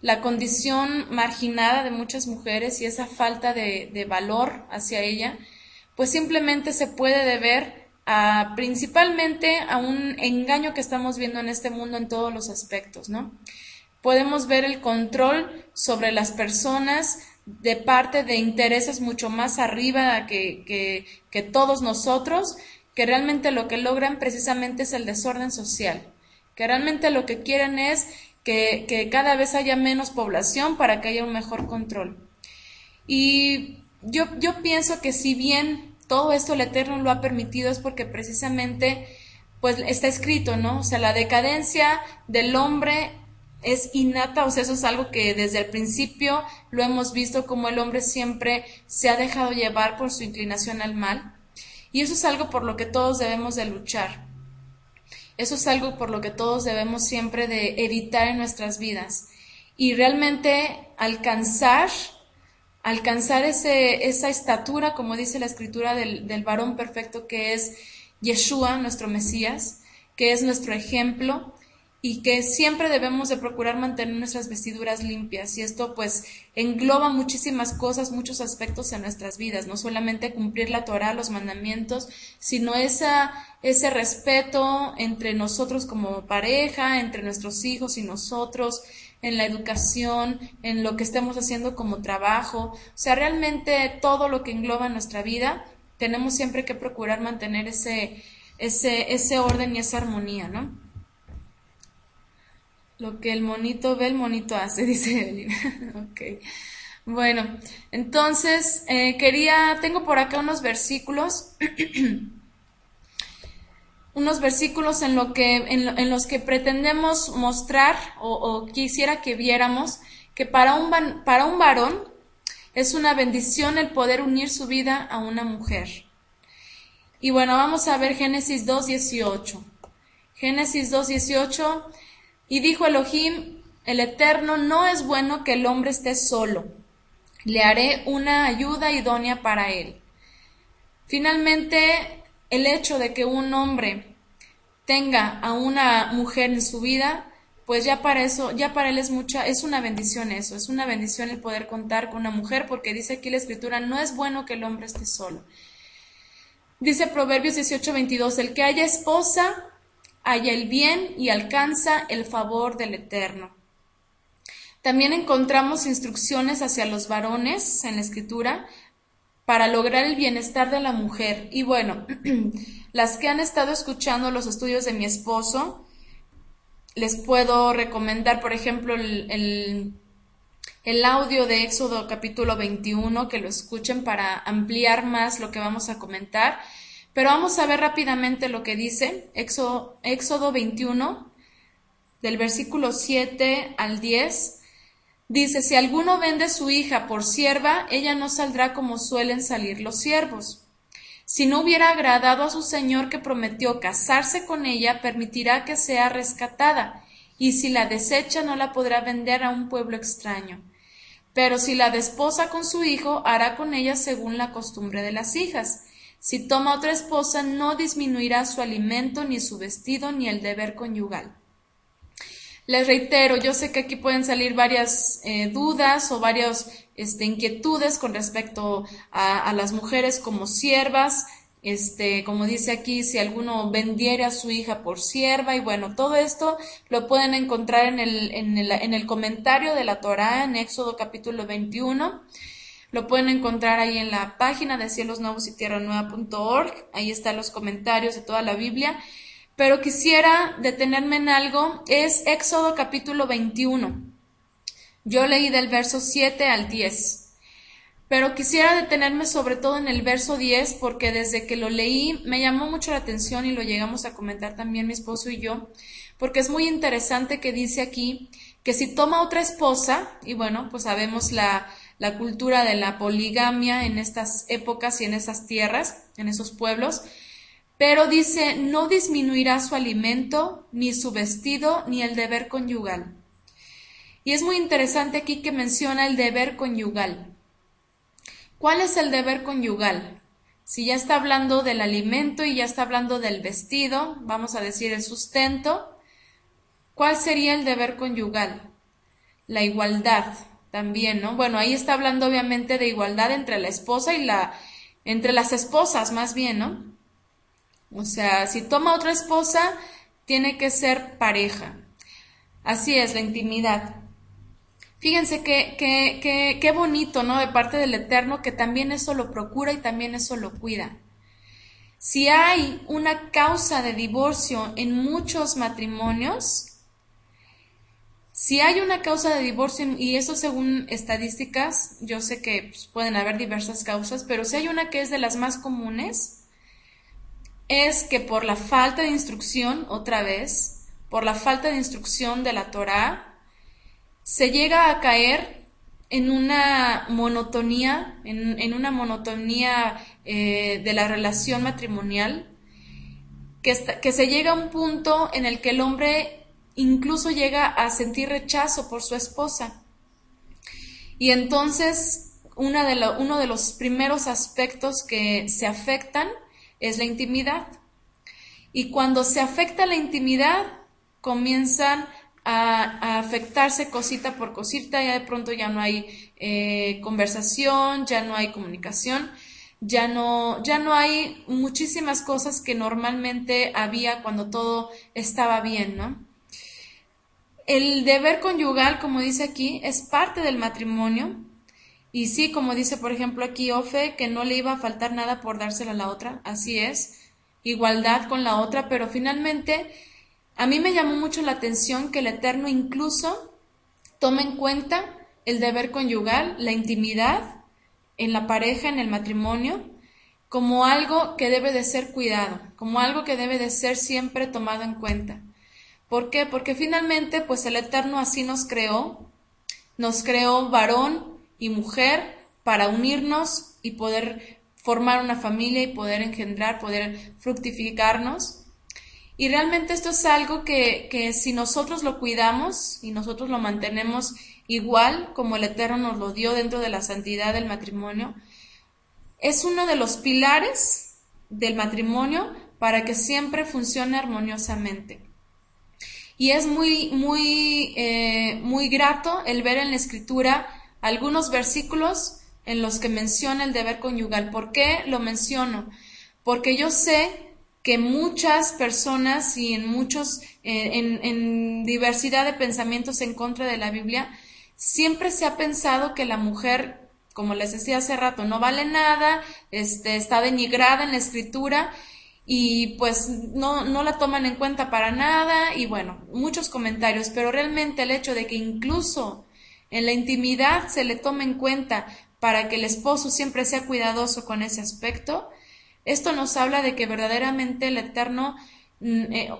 la condición marginada de muchas mujeres y esa falta de, de valor hacia ella, pues simplemente se puede deber a, principalmente a un engaño que estamos viendo en este mundo en todos los aspectos, ¿no? Podemos ver el control sobre las personas de parte de intereses mucho más arriba que, que, todos nosotros, que realmente lo que logran precisamente es el desorden social, que realmente lo que quieren es que, que cada vez haya menos población para que haya un mejor control. Y yo, yo pienso que si bien todo esto el Eterno lo ha permitido es porque precisamente pues está escrito, ¿no? O sea, la decadencia del hombre es innata, o sea, eso es algo que desde el principio lo hemos visto como el hombre siempre se ha dejado llevar por su inclinación al mal. Y eso es algo por lo que todos debemos de luchar. Eso es algo por lo que todos debemos siempre de evitar en nuestras vidas. Y realmente alcanzar, alcanzar ese, esa estatura, como dice la escritura del, del varón perfecto que es Yeshua, nuestro Mesías, que es nuestro ejemplo y que siempre debemos de procurar mantener nuestras vestiduras limpias. Y esto pues engloba muchísimas cosas, muchos aspectos en nuestras vidas, no solamente cumplir la Torah, los mandamientos, sino esa, ese respeto entre nosotros como pareja, entre nuestros hijos y nosotros, en la educación, en lo que estemos haciendo como trabajo, o sea, realmente todo lo que engloba nuestra vida, tenemos siempre que procurar mantener ese, ese, ese orden y esa armonía, ¿no? Lo que el monito ve, el monito hace, dice Evelyn. ok. Bueno, entonces eh, quería, tengo por acá unos versículos, unos versículos en, lo que, en, los que pretendemos mostrar o, quisiera que viéramos que para un, para un varón es una bendición el poder unir su vida a una mujer. Y bueno, vamos a ver Génesis 2.18. Génesis 2.18 y dijo Elohim, el Eterno, no es bueno que el hombre esté solo. Le haré una ayuda idónea para él. Finalmente, el hecho de que un hombre tenga a una mujer en su vida, pues ya para eso, ya para él es mucha, es una bendición eso, es una bendición el poder contar con una mujer, porque dice aquí la escritura, no es bueno que el hombre esté solo. Dice Proverbios 18:22, el que haya esposa, halla el bien y alcanza el favor del Eterno. También encontramos instrucciones hacia los varones en la escritura para lograr el bienestar de la mujer. Y bueno, las que han estado escuchando los estudios de mi esposo, les puedo recomendar, por ejemplo, el, el, audio de Éxodo capítulo 21, que lo escuchen para ampliar más lo que vamos a comentar. Pero vamos a ver rápidamente lo que dice Éxodo, Éxodo 21, del versículo 7 al 10. Dice, si alguno vende su hija por sierva, ella no saldrá como suelen salir los siervos. Si no hubiera agradado a su señor que prometió casarse con ella, permitirá que sea rescatada, y si la desecha no la podrá vender a un pueblo extraño. Pero si la desposa con su hijo, hará con ella según la costumbre de las hijas si toma otra esposa, no disminuirá su alimento, ni su vestido, ni el deber conyugal. Les reitero, yo sé que aquí pueden salir varias eh, dudas o varias este, inquietudes con respecto a, las mujeres como siervas, este, como dice aquí, si alguno vendiera a su hija por sierva, y bueno, todo esto lo pueden encontrar en el, en el, en el comentario de la Torá en Éxodo capítulo 21. Lo pueden encontrar ahí en la página de cielos nuevos y tierra nueva.org. Ahí están los comentarios de toda la Biblia. Pero quisiera detenerme en algo. Es Éxodo capítulo 21. Yo leí del verso 7 al 10. Pero quisiera detenerme sobre todo en el verso 10 porque desde que lo leí me llamó mucho la atención y lo llegamos a comentar también mi esposo y yo, porque es muy interesante que dice aquí que si toma otra esposa, y bueno, pues sabemos la, la cultura de la poligamia en estas épocas y en esas tierras, en esos pueblos, pero dice, no disminuirá su alimento, ni su vestido, ni el deber conyugal. Y es muy interesante aquí que menciona el deber conyugal. ¿Cuál es el deber conyugal? Si ya está hablando del alimento y ya está hablando del vestido, vamos a decir el sustento, ¿cuál sería el deber conyugal? La igualdad, también, ¿no? Bueno, ahí está hablando obviamente de igualdad entre la esposa y la, entre las esposas más bien, ¿no? O sea, si toma otra esposa, tiene que ser pareja. Así es, la intimidad. Fíjense qué, qué, qué bonito, ¿no? De parte del Eterno, que también eso lo procura y también eso lo cuida. Si hay una causa de divorcio en muchos matrimonios, si hay una causa de divorcio, y eso según estadísticas, yo sé que pues, pueden haber diversas causas, pero si hay una que es de las más comunes, es que por la falta de instrucción, otra vez, por la falta de instrucción de la Torah, se llega a caer en una monotonía, en, una monotonía eh, de la relación matrimonial, que, que se llega a un punto en el que el hombre incluso llega a sentir rechazo por su esposa. Y entonces uno de los primeros aspectos que se afectan es la intimidad. y cuando se afecta la intimidad, comienzan a, afectarse cosita por cosita, ya de pronto ya no hay eh, conversación, ya no hay comunicación, ya no, ya no hay muchísimas cosas que normalmente había cuando todo estaba bien, ¿no? El deber conyugal, como dice aquí, es parte del matrimonio. Y sí, como dice, por ejemplo, aquí Ofe, que no le iba a faltar nada por dársela a la otra, así es, igualdad con la otra, pero finalmente a mí me llamó mucho la atención que el Eterno incluso toma en cuenta el deber conyugal, la intimidad en la pareja, en el matrimonio, como algo que debe de ser cuidado, como algo que debe de ser siempre tomado en cuenta. ¿Por qué? Porque finalmente, pues el Eterno así nos creó, nos creó varón y mujer para unirnos y poder formar una familia y poder engendrar, poder fructificarnos. Y realmente esto es algo que, que si nosotros lo cuidamos y nosotros lo mantenemos igual como el Eterno nos lo dio dentro de la santidad del matrimonio, es uno de los pilares del matrimonio para que siempre funcione armoniosamente. Y es muy, muy, eh, muy grato el ver en la escritura algunos versículos en los que menciona el deber conyugal. ¿Por qué lo menciono? Porque yo sé que muchas personas y en muchos, eh, en, en, diversidad de pensamientos en contra de la Biblia, siempre se ha pensado que la mujer, como les decía hace rato, no vale nada, este, está denigrada en la escritura y pues no, no la toman en cuenta para nada y bueno, muchos comentarios, pero realmente el hecho de que incluso en la intimidad se le tome en cuenta para que el esposo siempre sea cuidadoso con ese aspecto, esto nos habla de que verdaderamente el Eterno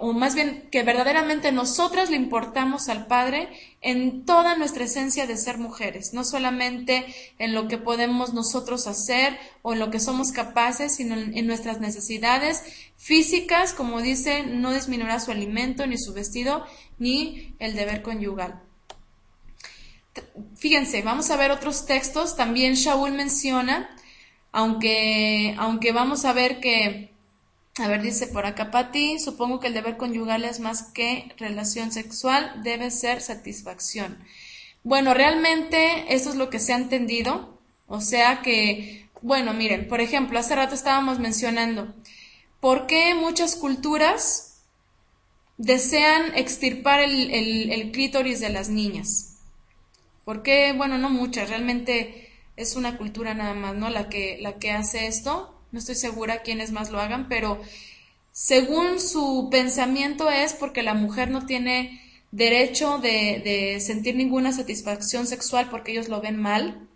o más bien que verdaderamente nosotras le importamos al Padre en toda nuestra esencia de ser mujeres, no solamente en lo que podemos nosotros hacer o en lo que somos capaces, sino en, nuestras necesidades físicas, como dice, no disminuirá su alimento, ni su vestido, ni el deber conyugal. Fíjense, vamos a ver otros textos. También Shaul menciona, aunque, aunque vamos a ver que a ver, dice por acá Pati, supongo que el deber conyugal es más que relación sexual, debe ser satisfacción. Bueno, realmente eso es lo que se ha entendido. O sea que, bueno, miren, por ejemplo, hace rato estábamos mencionando, ¿por qué muchas culturas desean extirpar el, el clítoris de las niñas? ¿Por qué? Bueno, no muchas, realmente es una cultura nada más, ¿no? La que, la que hace esto no estoy segura quiénes más lo hagan, pero según su pensamiento es porque la mujer no tiene derecho de, sentir ninguna satisfacción sexual porque ellos lo ven mal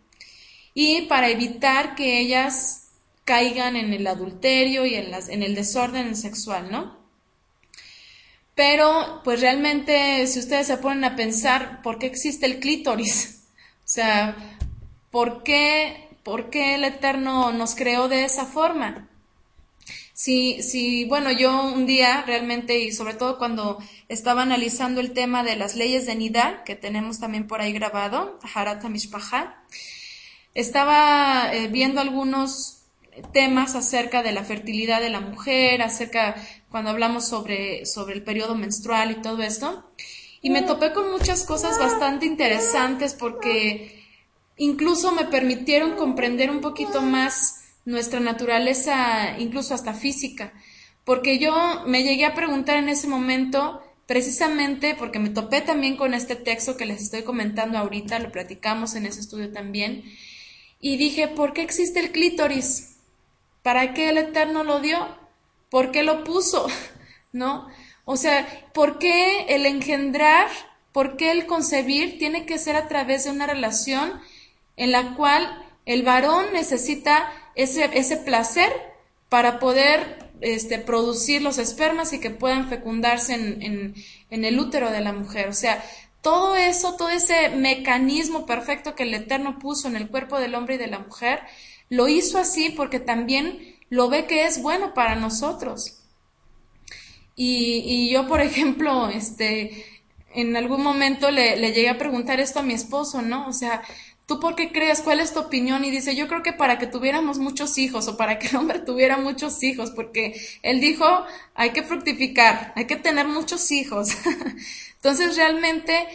y para evitar que ellas caigan en el adulterio y en, en el desorden sexual, ¿no? Pero, pues realmente, si ustedes se ponen a pensar, ¿por qué existe el clítoris? O sea, ¿por qué ¿Por qué el Eterno nos creó de esa forma? Si, si, bueno, yo un día realmente, y sobre todo cuando estaba analizando el tema de las leyes de Nida, que tenemos también por ahí grabado, Harat Mishpaha, estaba eh, viendo algunos temas acerca de la fertilidad de la mujer, acerca cuando hablamos sobre, sobre el periodo menstrual y todo esto. Y me topé con muchas cosas bastante interesantes porque incluso me permitieron comprender un poquito más nuestra naturaleza, incluso hasta física, porque yo me llegué a preguntar en ese momento, precisamente porque me topé también con este texto que les estoy comentando ahorita, lo platicamos en ese estudio también, y dije, ¿por qué existe el clítoris? ¿Para qué el Eterno lo dio? ¿Por qué lo puso? ¿No? O sea, ¿por qué el engendrar, por qué el concebir tiene que ser a través de una relación en la cual el varón necesita ese, ese placer para poder este, producir los espermas y que puedan fecundarse en, en, el útero de la mujer. O sea, todo eso, todo ese mecanismo perfecto que el Eterno puso en el cuerpo del hombre y de la mujer, lo hizo así porque también lo ve que es bueno para nosotros. Y, y yo, por ejemplo, este, en algún momento le, le llegué a preguntar esto a mi esposo, ¿no? O sea, ¿tú por qué crees? ¿Cuál es tu opinión? Y dice, yo creo que para que tuviéramos muchos hijos o para que el hombre tuviera muchos hijos, porque él dijo, hay que fructificar, hay que tener muchos hijos. Entonces realmente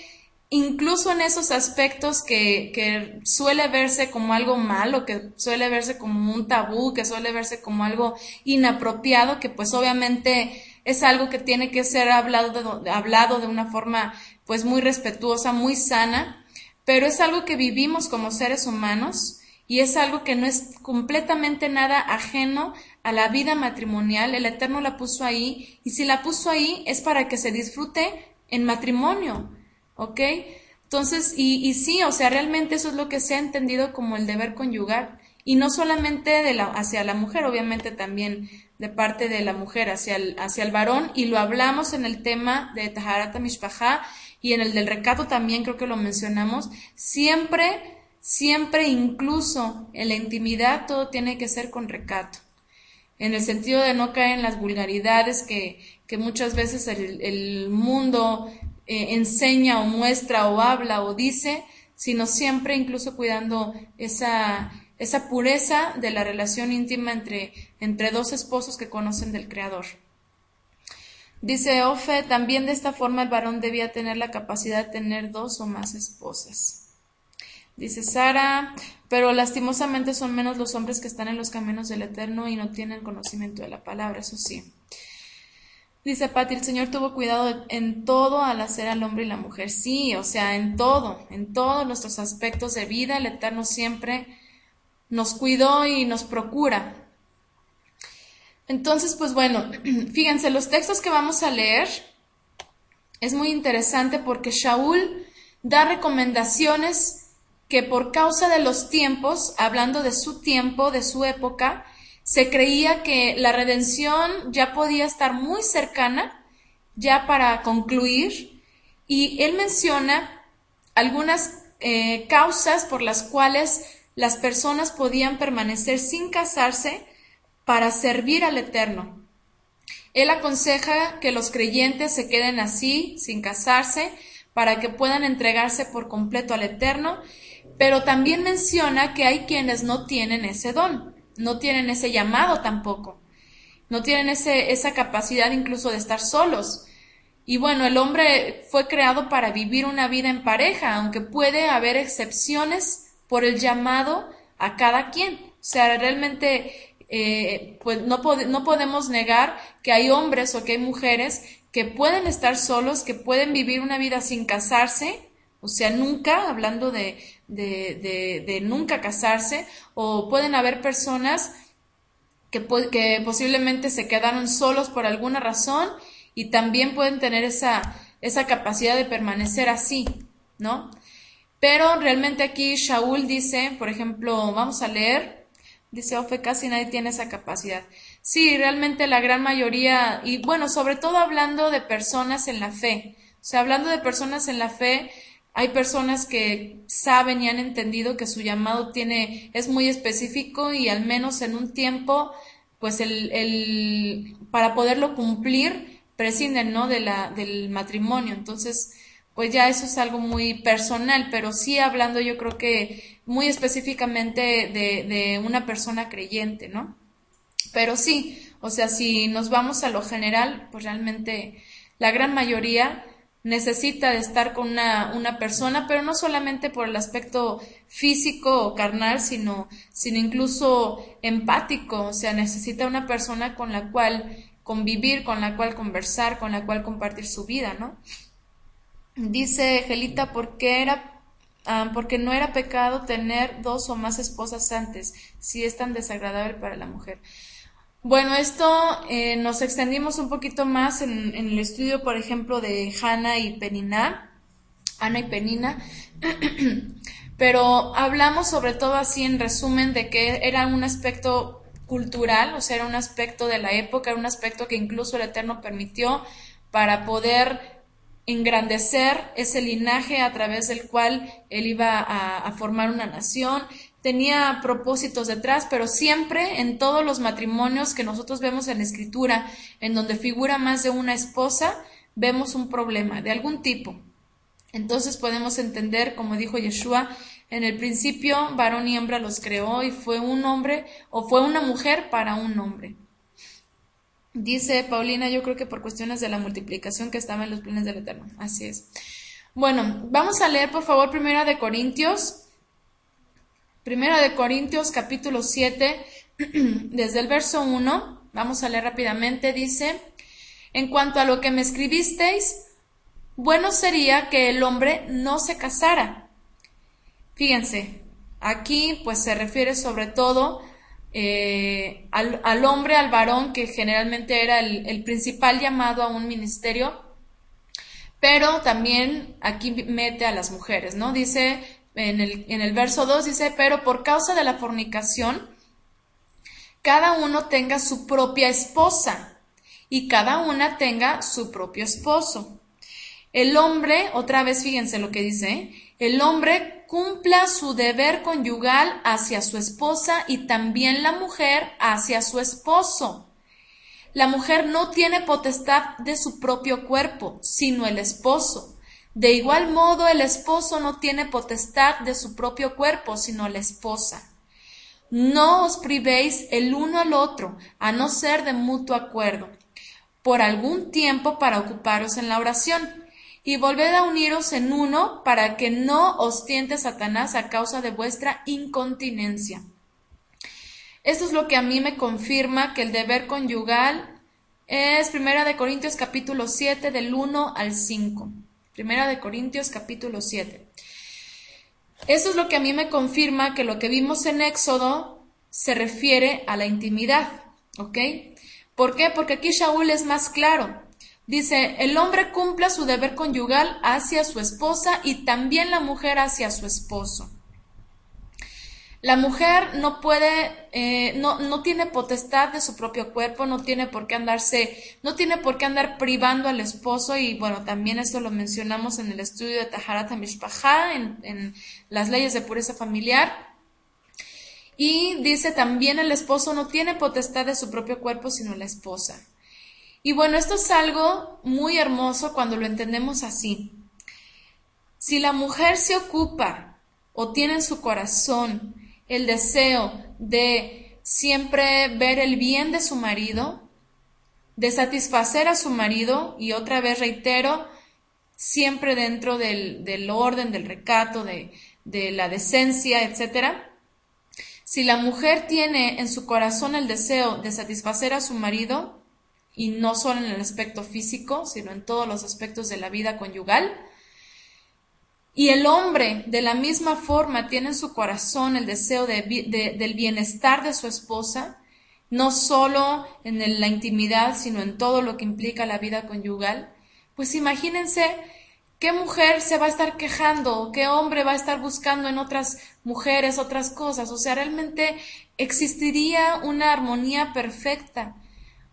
incluso en esos aspectos que, que, suele verse como algo malo, que suele verse como un tabú, que suele verse como algo inapropiado, que pues obviamente es algo que tiene que ser hablado de, hablado de una forma pues muy respetuosa, muy sana, pero es algo que vivimos como seres humanos y es algo que no es completamente nada ajeno a la vida matrimonial. El Eterno la puso ahí y si la puso ahí es para que se disfrute en matrimonio ¿ok? Entonces, y, y sí, o sea, realmente eso es lo que se ha entendido como el deber conyugal, y no solamente de la, hacia la mujer, obviamente también de parte de la mujer hacia el, hacia el varón, y lo hablamos en el tema de Taharata Mishpaha y en el del recato también creo que lo mencionamos, siempre, siempre, incluso en la intimidad, todo tiene que ser con recato, en el sentido de no caer en las vulgaridades que, que muchas veces el, mundo eh, enseña o muestra o habla o dice, sino siempre incluso cuidando esa, esa pureza de la relación íntima entre, entre dos esposos que conocen del Creador. Dice Ofe, también de esta forma el varón debía tener la capacidad de tener dos o más esposas. Dice Sara, pero lastimosamente son menos los hombres que están en los caminos del Eterno y no tienen conocimiento de la palabra, eso sí. Dice Pati, el Señor tuvo cuidado en todo al hacer al hombre y la mujer. Sí, o sea, en todo, en todos nuestros aspectos de vida, el Eterno siempre nos cuidó y nos procura. Entonces, pues bueno, fíjense, los textos que vamos a leer es muy interesante porque Shaul da recomendaciones que por causa de los tiempos, hablando de su tiempo, de su época, se creía que la redención ya podía estar muy cercana, ya para concluir, y él menciona algunas eh, causas por las cuales las personas podían permanecer sin casarse para servir al Eterno. Él aconseja que los creyentes se queden así, sin casarse, para que puedan entregarse por completo al Eterno, pero también menciona que hay quienes no tienen ese don no tienen ese llamado tampoco, no tienen ese, esa capacidad incluso de estar solos. Y bueno, el hombre fue creado para vivir una vida en pareja, aunque puede haber excepciones por el llamado a cada quien. O sea, realmente eh, pues no, podemos negar que hay hombres o que hay mujeres que pueden estar solos, que pueden vivir una vida sin casarse, o sea, nunca, hablando de, de, de, nunca casarse, o pueden haber personas que, que posiblemente se quedaron solos por alguna razón y también pueden tener esa, esa capacidad de permanecer así, ¿no? Pero realmente aquí Shaul dice, por ejemplo, vamos a leer, dice Ofe, casi nadie tiene esa capacidad. Sí, realmente la gran mayoría, y bueno, sobre todo hablando de personas en la fe, o sea, hablando de personas en la fe, hay personas que saben y han entendido que su llamado tiene, es muy específico y al menos en un tiempo, pues el, el para poderlo cumplir, prescinden, ¿no? De la, del matrimonio. Entonces, pues ya eso es algo muy personal, pero sí hablando yo creo que muy específicamente de, de una persona creyente, ¿no? Pero sí, o sea, si nos vamos a lo general, pues realmente la gran mayoría necesita de estar con una, una, persona, pero no solamente por el aspecto físico o carnal, sino, sino incluso empático, o sea, necesita una persona con la cual convivir, con la cual conversar, con la cual compartir su vida, ¿no? Dice Gelita, ¿por qué era ah, porque no era pecado tener dos o más esposas antes, si es tan desagradable para la mujer. Bueno, esto eh, nos extendimos un poquito más en, el estudio, por ejemplo, de Hannah y Penina, Ana y Penina, pero hablamos sobre todo así en resumen de que era un aspecto cultural, o sea, era un aspecto de la época, era un aspecto que incluso el Eterno permitió para poder engrandecer ese linaje a través del cual él iba a formar una nación, tenía propósitos detrás, pero siempre en todos los matrimonios que nosotros vemos en la escritura, en donde figura más de una esposa, vemos un problema de algún tipo. Entonces podemos entender, como dijo Yeshua en el principio varón y hembra los creó y fue un hombre o fue una mujer para un hombre. Dice Paulina, yo creo que por cuestiones de la multiplicación que estaba en los planes del Eterno. Así es. Bueno, vamos a leer por favor Primera de Corintios. Primera de Corintios capítulo 7, desde el verso 1. Vamos a leer rápidamente. Dice, en cuanto a lo que me escribisteis, bueno sería que el hombre no se casara. Fíjense, aquí pues se refiere sobre todo eh, al, hombre, al varón, que generalmente era el, principal llamado a un ministerio, pero también aquí mete a las mujeres, ¿no? Dice en el, en el verso 2, dice, pero por causa de la fornicación, cada uno tenga su propia esposa y cada una tenga su propio esposo. El hombre, otra vez fíjense lo que dice, ¿eh? El hombre cumpla su deber conyugal hacia su esposa y también la mujer hacia su esposo. La mujer no tiene potestad de su propio cuerpo, sino el esposo. De igual modo, el esposo no tiene potestad de su propio cuerpo, sino la esposa. No os privéis el uno al otro, a no ser de mutuo acuerdo, por algún tiempo para ocuparos en la oración y volved a uniros en uno para que no os tiente Satanás a causa de vuestra incontinencia. Esto es lo que a mí me confirma que el deber conyugal es Primera de Corintios capítulo 7 del 1 al 5. Primera de Corintios capítulo 7. Esto es lo que a mí me confirma que lo que vimos en Éxodo se refiere a la intimidad, ¿ok? ¿Por qué? Porque aquí Shaul es más claro. Dice, el hombre cumpla su deber conyugal hacia su esposa y también la mujer hacia su esposo. La mujer no puede, eh, no, no, tiene potestad de su propio cuerpo, no tiene por qué andarse, no tiene por qué andar privando al esposo y bueno, también esto lo mencionamos en el estudio de Taharat Mishpaha, en, en las leyes de pureza familiar. Y dice también el esposo no tiene potestad de su propio cuerpo, sino la esposa. Y bueno, esto es algo muy hermoso cuando lo entendemos así. Si la mujer se ocupa o tiene en su corazón el deseo de siempre ver el bien de su marido, de satisfacer a su marido, y otra vez reitero, siempre dentro del, orden, del recato, de, de la decencia, etc. Si la mujer tiene en su corazón el deseo de satisfacer a su marido, y no solo en el aspecto físico, sino en todos los aspectos de la vida conyugal. Y el hombre, de la misma forma, tiene en su corazón el deseo del bienestar de su esposa, no solo en la intimidad, sino en todo lo que implica la vida conyugal. Pues imagínense qué mujer se va a estar quejando, qué hombre va a estar buscando en otras mujeres otras cosas. O sea, realmente existiría una armonía perfecta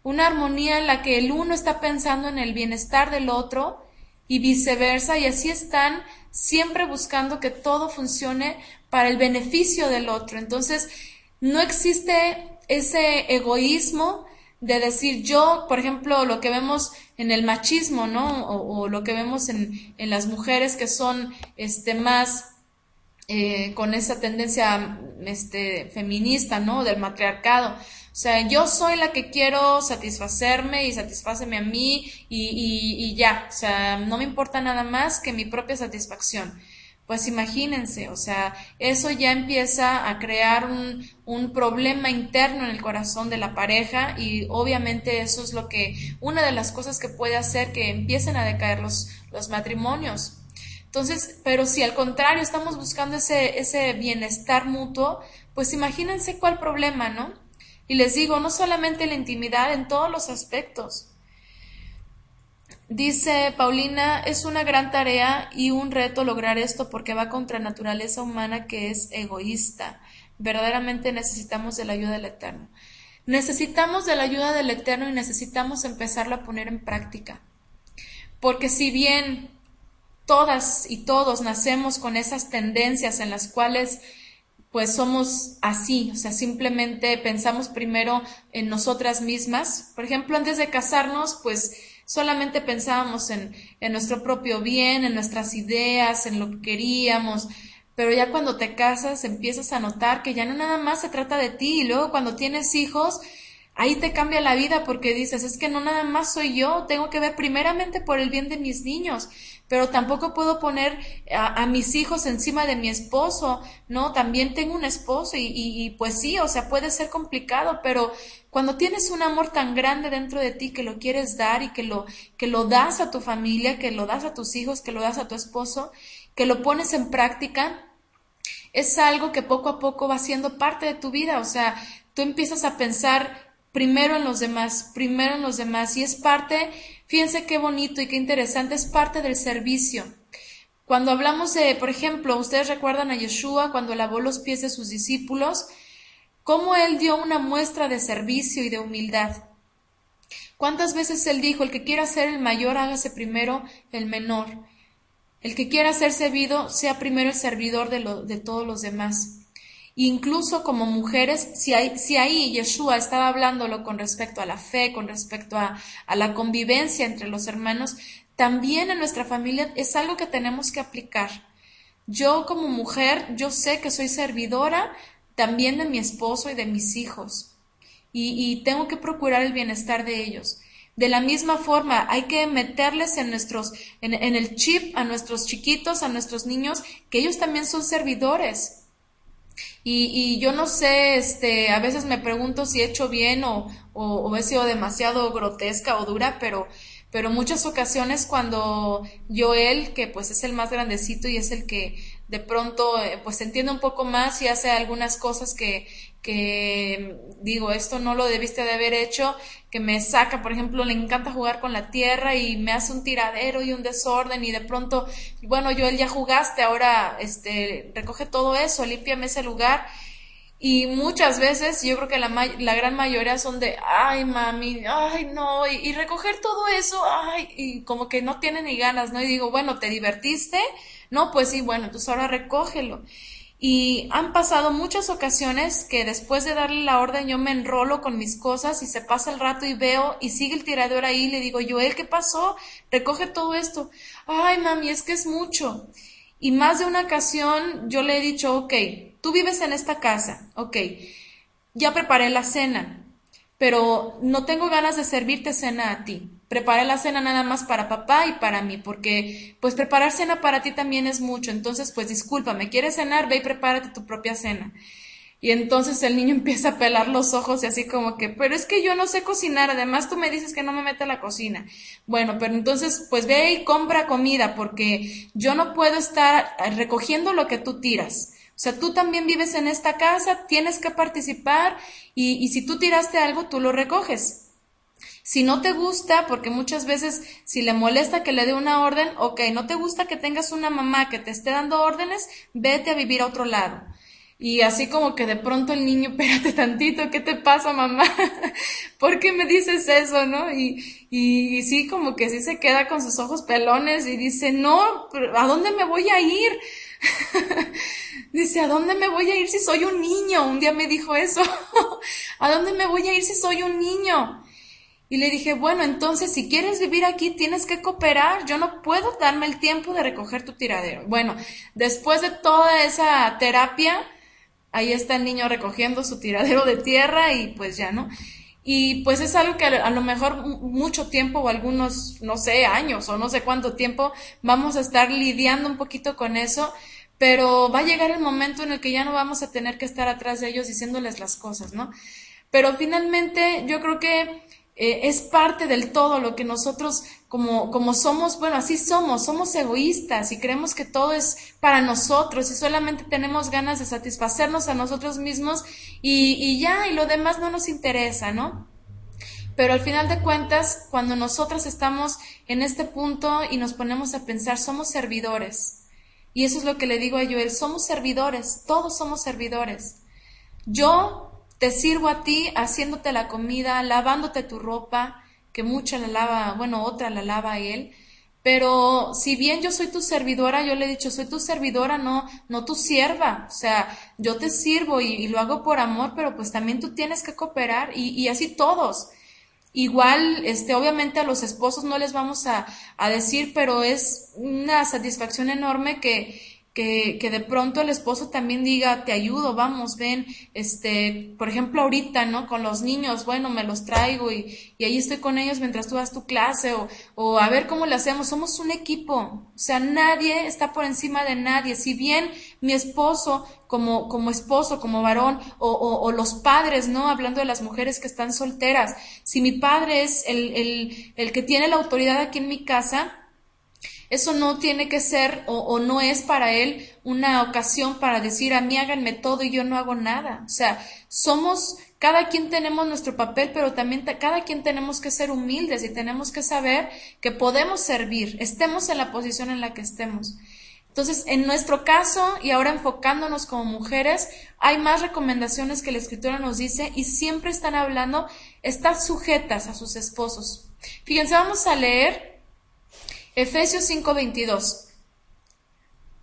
una armonía en la que el uno está pensando en el bienestar del otro y viceversa, y así están siempre buscando que todo funcione para el beneficio del otro. Entonces, no existe ese egoísmo de decir yo, por ejemplo, lo que vemos en el machismo, ¿no? O, lo que vemos en, en, las mujeres que son este, más eh, con esa tendencia este, feminista, ¿no? Del matriarcado. O sea, yo soy la que quiero satisfacerme y satisfáceme a mí y, y, ya. O sea, no me importa nada más que mi propia satisfacción. Pues imagínense, o sea, eso ya empieza a crear un, un, problema interno en el corazón de la pareja y obviamente eso es lo que, una de las cosas que puede hacer que empiecen a decaer los, los matrimonios. Entonces, pero si al contrario estamos buscando ese, ese bienestar mutuo, pues imagínense cuál problema, ¿no? Y les digo, no solamente la intimidad, en todos los aspectos. Dice Paulina, es una gran tarea y un reto lograr esto porque va contra naturaleza humana que es egoísta. Verdaderamente necesitamos de la ayuda del Eterno. Necesitamos de la ayuda del Eterno y necesitamos empezarlo a poner en práctica. Porque si bien todas y todos nacemos con esas tendencias en las cuales pues somos así, o sea, simplemente pensamos primero en nosotras mismas. Por ejemplo, antes de casarnos, pues solamente pensábamos en, en nuestro propio bien, en nuestras ideas, en lo que queríamos, pero ya cuando te casas empiezas a notar que ya no nada más se trata de ti y luego cuando tienes hijos, ahí te cambia la vida porque dices, es que no nada más soy yo, tengo que ver primeramente por el bien de mis niños, pero tampoco puedo poner a, mis hijos encima de mi esposo, ¿no? También tengo un esposo y, y, pues sí, o sea, puede ser complicado, pero cuando tienes un amor tan grande dentro de ti que lo quieres dar y que lo, que lo das a tu familia, que lo das a tus hijos, que lo das a tu esposo, que lo pones en práctica, es algo que poco a poco va siendo parte de tu vida, o sea, tú empiezas a pensar primero en los demás, primero en los demás. Y es parte, fíjense qué bonito y qué interesante, es parte del servicio. Cuando hablamos de, por ejemplo, ustedes recuerdan a Yeshua cuando lavó los pies de sus discípulos, cómo él dio una muestra de servicio y de humildad. ¿Cuántas veces él dijo, el que quiera ser el mayor, hágase primero el menor? El que quiera ser servido, sea primero el servidor de, de todos los demás. Incluso como mujeres, si, hay, si ahí Yeshua estaba hablándolo con respecto a la fe, con respecto a, la convivencia entre los hermanos, también en nuestra familia es algo que tenemos que aplicar. Yo como mujer, yo sé que soy servidora también de mi esposo y de mis hijos. Y, y, tengo que procurar el bienestar de ellos. De la misma forma, hay que meterles en nuestros, en el chip a nuestros chiquitos, a nuestros niños, que ellos también son servidores. Y, y, yo no sé, este, a veces me pregunto si he hecho bien o, o, he sido demasiado grotesca o dura, pero, pero muchas ocasiones cuando yo él, que pues es el más grandecito y es el que de pronto eh, pues entiende un poco más y hace algunas cosas que, que digo, esto no lo debiste de haber hecho, que me saca, por ejemplo, le encanta jugar con la tierra y me hace un tiradero y un desorden y de pronto, bueno, yo él ya jugaste, ahora este recoge todo eso, límpiame ese lugar. Y muchas veces, yo creo que la, la gran mayoría son de, ay mami, ay no, y, recoger todo eso, ay, y como que no tiene ni ganas, ¿no? Y digo, bueno, ¿te divertiste? No, pues sí, bueno, entonces ahora recógelo. Y han pasado muchas ocasiones que después de darle la orden yo me enrolo con mis cosas y se pasa el rato y veo y sigue el tirador ahí y le digo, Joel, ¿qué pasó? Recoge todo esto. Ay, mami, es que es mucho. Y más de una ocasión yo le he dicho, ok, tú vives en esta casa, ok, ya preparé la cena, pero no tengo ganas de servirte cena a ti preparé la cena nada más para papá y para mí, porque pues preparar cena para ti también es mucho, entonces pues discúlpame, ¿quieres cenar? Ve y prepárate tu propia cena. Y entonces el niño empieza a pelar los ojos y así como que, pero es que yo no sé cocinar, además tú me dices que no me mete a la cocina. Bueno, pero entonces pues ve y compra comida porque yo no puedo estar recogiendo lo que tú tiras. O sea, tú también vives en esta casa, tienes que participar y, y si tú tiraste algo, tú lo recoges. Si no te gusta, porque muchas veces si le molesta que le dé una orden, ok, no te gusta que tengas una mamá que te esté dando órdenes, vete a vivir a otro lado. Y así como que de pronto el niño, espérate tantito, ¿qué te pasa, mamá? ¿Por qué me dices eso, no? Y, y, y, sí, como que sí se queda con sus ojos pelones y dice, no, ¿a dónde me voy a ir? dice, ¿a dónde me voy a ir si soy un niño? Un día me dijo eso. ¿A dónde me voy a ir si soy un niño? Y le dije, bueno, entonces si quieres vivir aquí tienes que cooperar, yo no puedo darme el tiempo de recoger tu tiradero. Bueno, después de toda esa terapia, ahí está el niño recogiendo su tiradero de tierra y pues ya, ¿no? Y pues es algo que a lo mejor mucho tiempo o algunos, no sé, años o no sé cuánto tiempo vamos a estar lidiando un poquito con eso, pero va a llegar el momento en el que ya no vamos a tener que estar atrás de ellos diciéndoles las cosas, ¿no? Pero finalmente yo creo que eh, es parte del todo lo que nosotros como, como somos, bueno, así somos, somos egoístas y creemos que todo es para nosotros y solamente tenemos ganas de satisfacernos a nosotros mismos y, y ya, y lo demás no nos interesa, ¿no? Pero al final de cuentas, cuando nosotros estamos en este punto y nos ponemos a pensar, somos servidores. Y eso es lo que le digo a Joel, somos servidores, todos somos servidores. Yo te sirvo a ti haciéndote la comida, lavándote tu ropa, que mucha la lava, bueno, otra la lava él. Pero si bien yo soy tu servidora, yo le he dicho, soy tu servidora, no, no tu sierva. O sea, yo te sirvo y, lo hago por amor, pero pues también tú tienes que cooperar y, y, así todos. Igual, este, obviamente a los esposos no les vamos a, a decir, pero es una satisfacción enorme que, que, que, de pronto el esposo también diga, te ayudo, vamos, ven, este, por ejemplo, ahorita, ¿no? Con los niños, bueno, me los traigo y, y ahí estoy con ellos mientras tú das tu clase o, o a ver cómo le hacemos. Somos un equipo, o sea, nadie está por encima de nadie. Si bien mi esposo, como, como esposo, como varón, o, o, o los padres, ¿no? Hablando de las mujeres que están solteras, si mi padre es el, el, el que tiene la autoridad aquí en mi casa, eso no tiene que ser o, no es para él una ocasión para decir a mí háganme todo y yo no hago nada. O sea, somos, cada quien tenemos nuestro papel, pero también cada quien tenemos que ser humildes y tenemos que saber que podemos servir, estemos en la posición en la que estemos. Entonces, en nuestro caso, y ahora enfocándonos como mujeres, hay más recomendaciones que la escritura nos dice y siempre están hablando, estar sujetas a sus esposos. Fíjense, vamos a leer Efesios 5:22.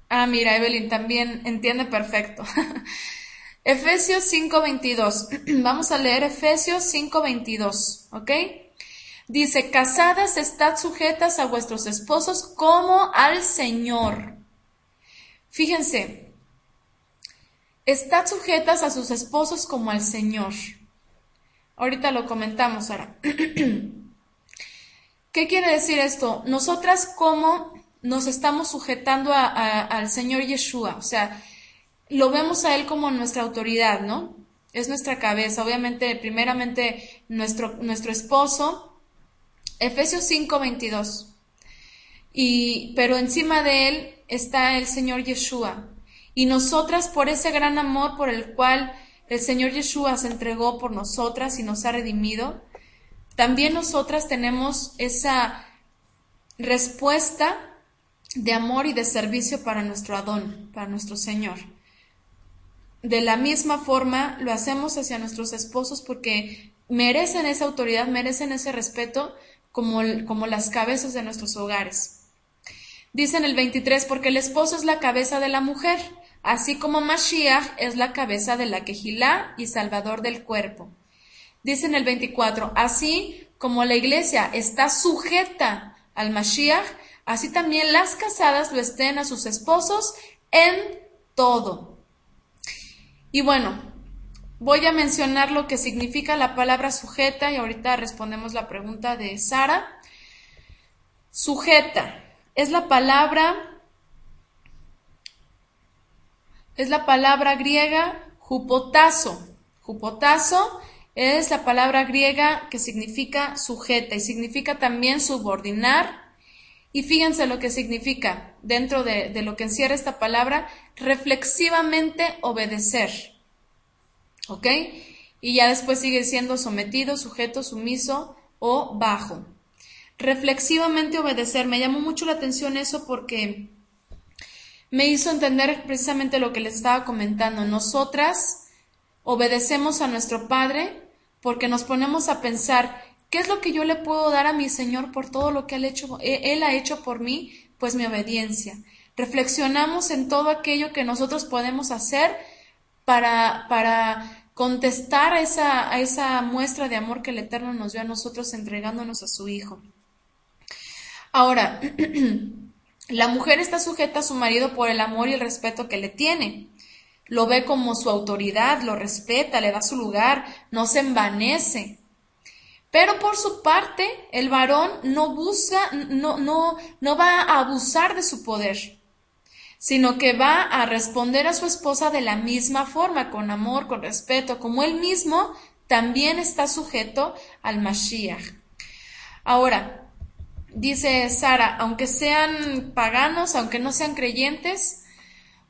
Ah, mira, Evelyn también entiende perfecto. Efesios 5:22. Vamos a leer Efesios 5:22, ¿ok? Dice, casadas, estad sujetas a vuestros esposos como al Señor. Fíjense, estad sujetas a sus esposos como al Señor. Ahorita lo comentamos ahora. ¿Qué quiere decir esto? Nosotras cómo nos estamos sujetando al Señor Yeshua, o sea, lo vemos a Él como nuestra autoridad, ¿no? Es nuestra cabeza, obviamente, primeramente nuestro, nuestro esposo, Efesios 5, 22. Y, pero encima de Él está el Señor Yeshua. Y nosotras, por ese gran amor por el cual el Señor Yeshua se entregó por nosotras y nos ha redimido, también nosotras tenemos esa respuesta de amor y de servicio para nuestro Adón, para nuestro Señor. De la misma forma lo hacemos hacia nuestros esposos porque merecen esa autoridad, merecen ese respeto como, como las cabezas de nuestros hogares. Dice en el 23, porque el esposo es la cabeza de la mujer, así como Mashiach es la cabeza de la quejilá y salvador del cuerpo. Dice en el 24, así como la iglesia está sujeta al Mashiach, así también las casadas lo estén a sus esposos en todo. Y bueno, voy a mencionar lo que significa la palabra sujeta y ahorita respondemos la pregunta de Sara. Sujeta es la palabra es la palabra griega jupotazo. Jupotazo es la palabra griega que significa sujeta y significa también subordinar. Y fíjense lo que significa dentro de, lo que encierra esta palabra, reflexivamente obedecer. ¿Ok? Y ya después sigue siendo sometido, sujeto, sumiso o bajo. Reflexivamente obedecer. Me llamó mucho la atención eso porque me hizo entender precisamente lo que les estaba comentando. Nosotras obedecemos a nuestro Padre porque nos ponemos a pensar, ¿qué es lo que yo le puedo dar a mi Señor por todo lo que e, él ha hecho por mí? Pues mi obediencia. Reflexionamos en todo aquello que nosotros podemos hacer para, para contestar a esa, a esa muestra de amor que el Eterno nos dio a nosotros entregándonos a su Hijo. Ahora, la mujer está sujeta a su marido por el amor y el respeto que le tiene lo ve como su autoridad, lo respeta, le da su lugar, no se envanece. Pero por su parte, el varón no busca, no, no, no va a abusar de su poder, sino que va a responder a su esposa de la misma forma, con amor, con respeto, como él mismo también está sujeto al Mashiach. Ahora, dice Sara, aunque sean paganos, aunque no sean creyentes,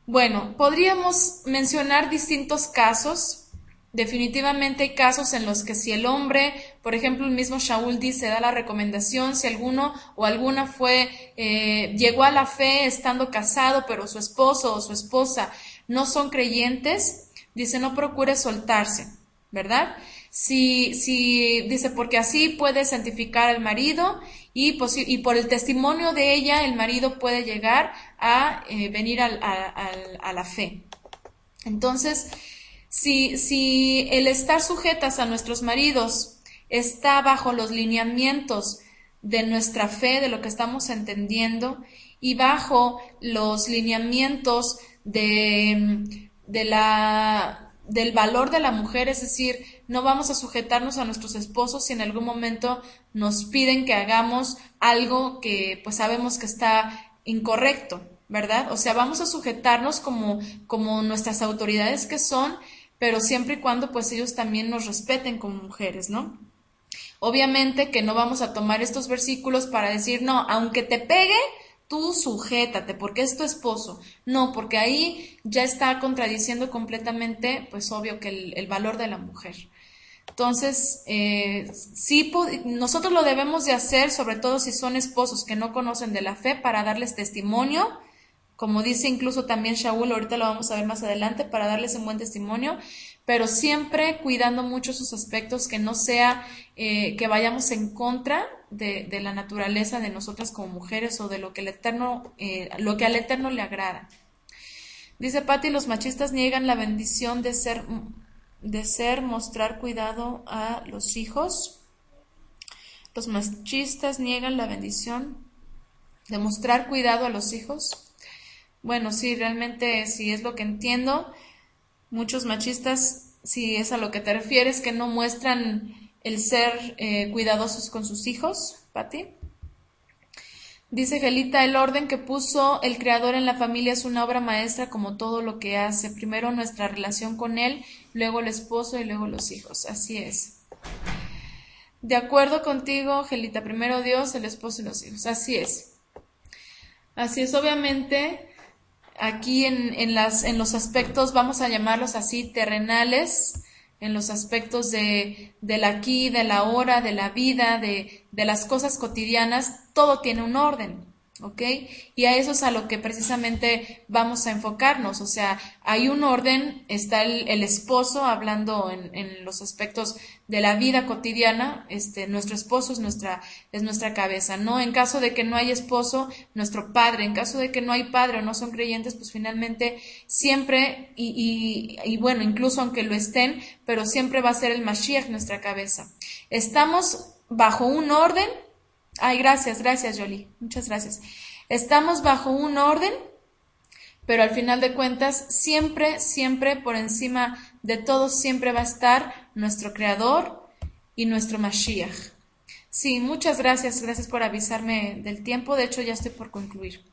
bueno, podríamos mencionar distintos casos. Definitivamente hay casos en los que si el hombre, por ejemplo, el mismo Shaul dice, da la recomendación, si alguno o alguna fue, eh, llegó a la fe estando casado, pero su esposo o su esposa no son creyentes, dice, no procure soltarse, ¿verdad? Si, si, dice, porque así puede santificar al marido y, por el testimonio de ella el marido puede llegar a eh, venir a, a, la fe. Entonces, si, si el estar sujetas a nuestros maridos está bajo los lineamientos de nuestra fe, de lo que estamos entendiendo, y bajo los lineamientos de, de la del valor de la mujer, es decir, no vamos a sujetarnos a nuestros esposos si en algún momento nos piden que hagamos algo que pues sabemos que está incorrecto, ¿verdad? O sea, vamos a sujetarnos como, como nuestras autoridades que son, pero siempre y cuando pues ellos también nos respeten como mujeres, ¿no? Obviamente que no vamos a tomar estos versículos para decir, no, aunque te pegue, tú sujétate, porque es tu esposo. No, porque ahí ya está contradiciendo completamente, pues obvio que el, valor de la mujer. Entonces, eh, sí, nosotros lo debemos de hacer, sobre todo si son esposos que no conocen de la fe, para darles testimonio, como dice incluso también Shaul, ahorita lo vamos a ver más adelante, para darles un buen testimonio, pero siempre cuidando mucho sus aspectos, que no sea eh, que vayamos en contra de, la naturaleza de nosotras como mujeres o de lo que el Eterno, eh, lo que al Eterno le agrada. Dice Patti, los machistas niegan la bendición de ser, de ser, mostrar cuidado a los hijos. Los machistas niegan la bendición de mostrar cuidado a los hijos. Bueno, sí, realmente sí es lo que entiendo. Muchos machistas, si es a lo que te refieres, que no muestran el ser eh, cuidadosos con sus hijos, Pati. Dice Gelita, el orden que puso el Creador en la familia es una obra maestra como todo lo que hace. Primero nuestra relación con Él, luego el esposo y luego los hijos. Así es. De acuerdo contigo, Gelita, primero Dios, el esposo y los hijos. Así es. Así es, obviamente, aquí en, en, las, en los aspectos, vamos a llamarlos así, terrenales, en los aspectos de, del aquí, de la hora, de la vida, de, de las cosas cotidianas, todo tiene un orden. ¿Ok? Y a eso es a lo que precisamente vamos a enfocarnos, o sea, hay un orden, está el, el esposo hablando en, en, los aspectos de la vida cotidiana, este, nuestro esposo es nuestra, es nuestra cabeza, ¿no? En caso de que no hay esposo, nuestro padre, en caso de que no hay padre o no son creyentes, pues finalmente siempre, y, y, y bueno, incluso aunque lo estén, pero siempre va a ser el Mashiach nuestra cabeza. Estamos bajo un orden, Ay, gracias, gracias, Jolie. Muchas gracias. Estamos bajo un orden, pero al final de cuentas, siempre, siempre por encima de todo, siempre va a estar nuestro Creador y nuestro Mashiach. Sí, muchas gracias, gracias por avisarme del tiempo. De hecho, ya estoy por concluir.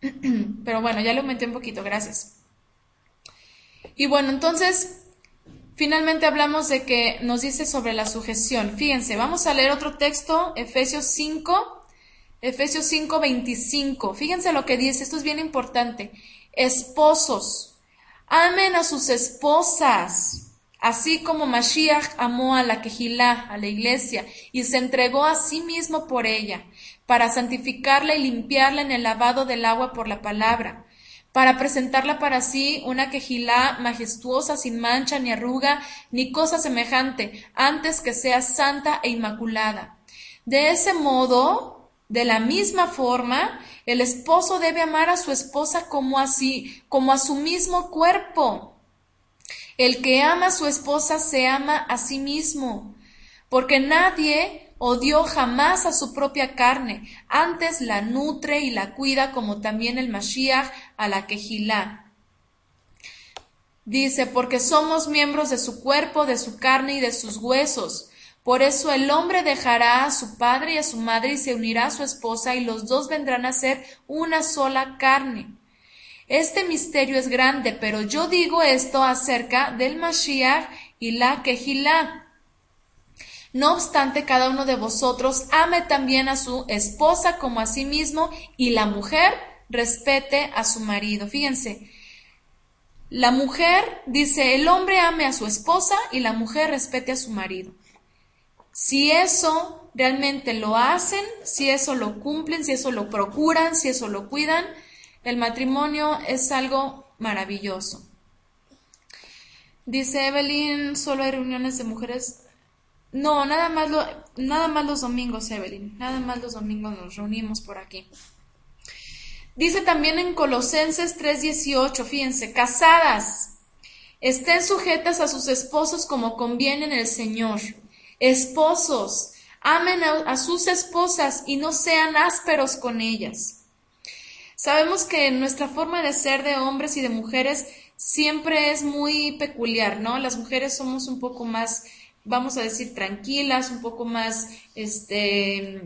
Pero bueno, ya le aumenté un poquito, gracias. Y bueno, entonces, Finalmente hablamos de que nos dice sobre la sujeción. Fíjense, vamos a leer otro texto, Efesios 5, Efesios 5, 25. Fíjense lo que dice, esto es bien importante. Esposos, amen a sus esposas, así como Mashiach amó a la Quejilá, a la iglesia, y se entregó a sí mismo por ella, para santificarla y limpiarla en el lavado del agua por la palabra para presentarla para sí una quejilá majestuosa, sin mancha ni arruga, ni cosa semejante, antes que sea santa e inmaculada. De ese modo, de la misma forma, el esposo debe amar a su esposa como así, como a su mismo cuerpo. El que ama a su esposa se ama a sí mismo, porque nadie odió jamás a su propia carne, antes la nutre y la cuida como también el Mashiach a la Quejilá. Dice, porque somos miembros de su cuerpo, de su carne y de sus huesos. Por eso el hombre dejará a su padre y a su madre y se unirá a su esposa y los dos vendrán a ser una sola carne. Este misterio es grande, pero yo digo esto acerca del Mashiach y la Quejilá. No obstante, cada uno de vosotros ame también a su esposa como a sí mismo y la mujer respete a su marido. Fíjense, la mujer dice, el hombre ame a su esposa y la mujer respete a su marido. Si eso realmente lo hacen, si eso lo cumplen, si eso lo procuran, si eso lo cuidan, el matrimonio es algo maravilloso. Dice Evelyn, solo hay reuniones de mujeres no, nada más, lo, nada más los domingos, Evelyn. Nada más los domingos nos reunimos por aquí. Dice también en Colosenses 3:18, fíjense, casadas, estén sujetas a sus esposos como conviene en el Señor. Esposos, amen a, a sus esposas y no sean ásperos con ellas. Sabemos que nuestra forma de ser de hombres y de mujeres siempre es muy peculiar, ¿no? Las mujeres somos un poco más, vamos a decir, tranquilas, un poco más, este,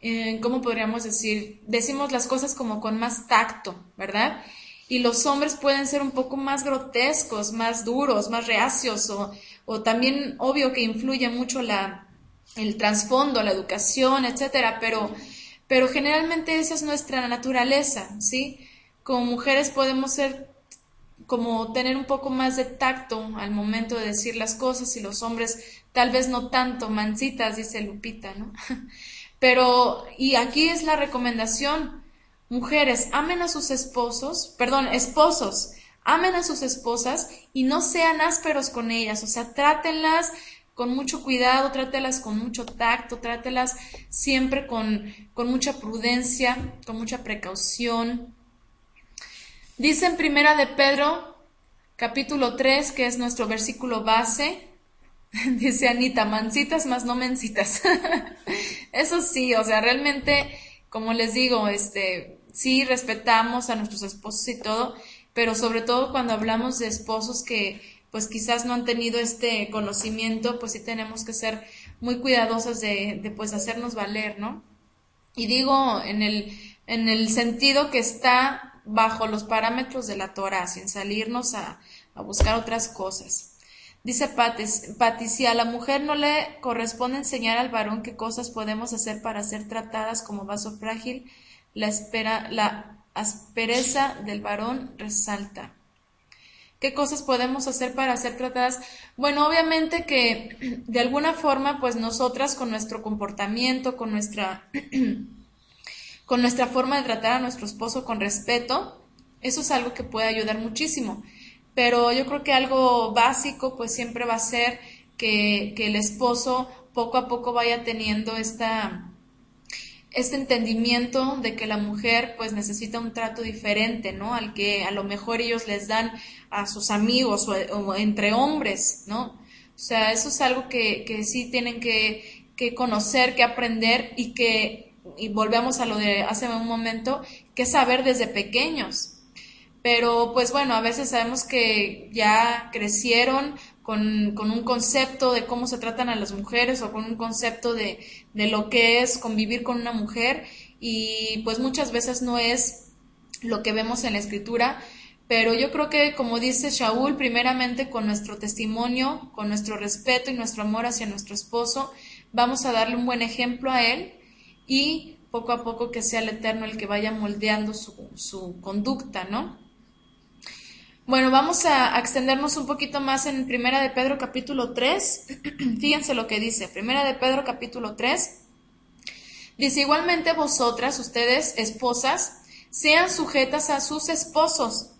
eh, ¿cómo podríamos decir? Decimos las cosas como con más tacto, ¿verdad? Y los hombres pueden ser un poco más grotescos, más duros, más reacios, o, o también obvio que influye mucho la, el trasfondo, la educación, etcétera, pero, pero generalmente esa es nuestra naturaleza, ¿sí? Como mujeres podemos ser como tener un poco más de tacto al momento de decir las cosas y los hombres tal vez no tanto, mancitas, dice Lupita, ¿no? Pero, y aquí es la recomendación, mujeres, amen a sus esposos, perdón, esposos, amen a sus esposas y no sean ásperos con ellas, o sea, trátenlas con mucho cuidado, trátelas con mucho tacto, trátelas siempre con, con mucha prudencia, con mucha precaución. Dice en Primera de Pedro, capítulo 3, que es nuestro versículo base, Dice Anita, mancitas más no mencitas. Eso sí, o sea, realmente, como les digo, este, sí respetamos a nuestros esposos y todo, pero sobre todo cuando hablamos de esposos que pues quizás no han tenido este conocimiento, pues sí tenemos que ser muy cuidadosas de, de pues hacernos valer, ¿no? Y digo en el, en el sentido que está bajo los parámetros de la Torah, sin salirnos a, a buscar otras cosas. Dice Patti, si a la mujer no le corresponde enseñar al varón qué cosas podemos hacer para ser tratadas como vaso frágil, la, la aspereza del varón resalta. ¿Qué cosas podemos hacer para ser tratadas? Bueno, obviamente que de alguna forma, pues nosotras con nuestro comportamiento, con nuestra, con nuestra forma de tratar a nuestro esposo con respeto, eso es algo que puede ayudar muchísimo pero yo creo que algo básico pues siempre va a ser que, el esposo poco a poco vaya teniendo esta, este entendimiento de que la mujer pues necesita un trato diferente, ¿no? Al que a lo mejor ellos les dan a sus amigos o, entre hombres, ¿no? O sea, eso es algo que, que sí tienen que, que, conocer, que aprender y que, y volvemos a lo de hace un momento, que saber desde pequeños. Pero pues bueno, a veces sabemos que ya crecieron con, con, un concepto de cómo se tratan a las mujeres o con un concepto de, de lo que es convivir con una mujer y pues muchas veces no es lo que vemos en la escritura, pero yo creo que como dice Shaul, primeramente con nuestro testimonio, con nuestro respeto y nuestro amor hacia nuestro esposo, vamos a darle un buen ejemplo a él y poco a poco que sea el Eterno el que vaya moldeando su, su conducta, ¿no? Bueno, vamos a, extendernos un poquito más en Primera de Pedro capítulo 3. Fíjense lo que dice. Primera de Pedro capítulo 3. Dice, igualmente vosotras, ustedes, esposas, sean sujetas a sus esposos,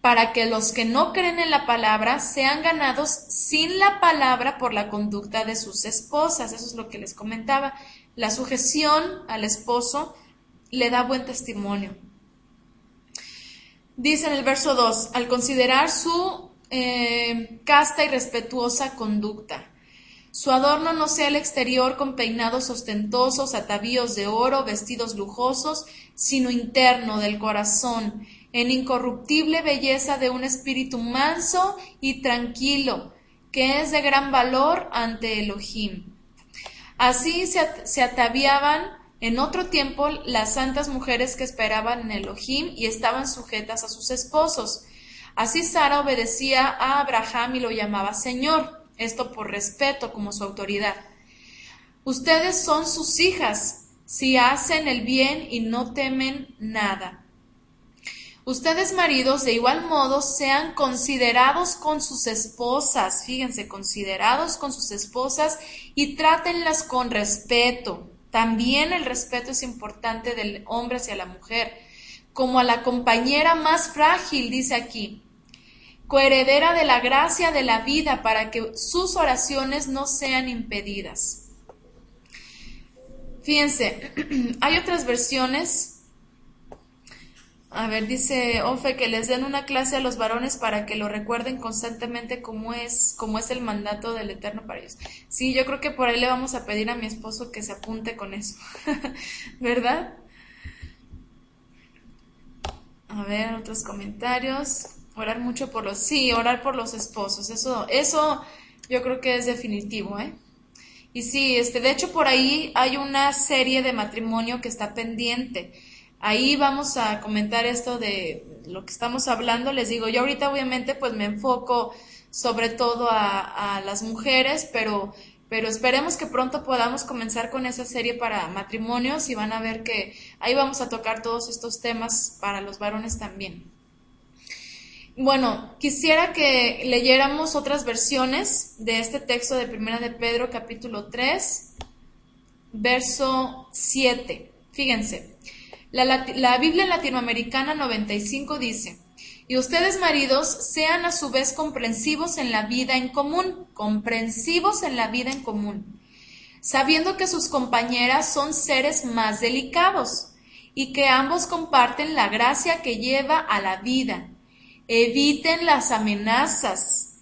para que los que no creen en la palabra sean ganados sin la palabra por la conducta de sus esposas. Eso es lo que les comentaba. La sujeción al esposo le da buen testimonio. Dice en el verso 2, al considerar su eh, casta y respetuosa conducta. Su adorno no sea el exterior con peinados ostentosos, atavíos de oro, vestidos lujosos, sino interno del corazón, en incorruptible belleza de un espíritu manso y tranquilo, que es de gran valor ante Elohim. Así se, ataviaban en otro tiempo, las santas mujeres que esperaban en Elohim y estaban sujetas a sus esposos. Así Sara obedecía a Abraham y lo llamaba Señor, esto por respeto como su autoridad. Ustedes son sus hijas si hacen el bien y no temen nada. Ustedes maridos de igual modo sean considerados con sus esposas, fíjense, considerados con sus esposas y trátenlas con respeto. También el respeto es importante del hombre hacia la mujer, como a la compañera más frágil, dice aquí, coheredera de la gracia de la vida para que sus oraciones no sean impedidas. Fíjense, hay otras versiones a ver, dice Ofe que les den una clase a los varones para que lo recuerden constantemente cómo es, cómo es el mandato del Eterno para ellos. Sí, yo creo que por ahí le vamos a pedir a mi esposo que se apunte con eso, ¿verdad? A ver, otros comentarios. Orar mucho por los... Sí, orar por los esposos. Eso, eso yo creo que es definitivo, ¿eh? Y sí, este, de hecho por ahí hay una serie de matrimonio que está pendiente. Ahí vamos a comentar esto de lo que estamos hablando. Les digo, yo ahorita obviamente pues me enfoco sobre todo a, las mujeres, pero, pero esperemos que pronto podamos comenzar con esa serie para matrimonios y van a ver que ahí vamos a tocar todos estos temas para los varones también. Bueno, quisiera que leyéramos otras versiones de este texto de Primera de Pedro, capítulo 3, verso 7. Fíjense, la, Biblia latinoamericana 95 dice, y ustedes maridos sean a su vez comprensivos en la vida en común, comprensivos en la vida en común, sabiendo que sus compañeras son seres más delicados y que ambos comparten la gracia que lleva a la vida Eviten las amenazas.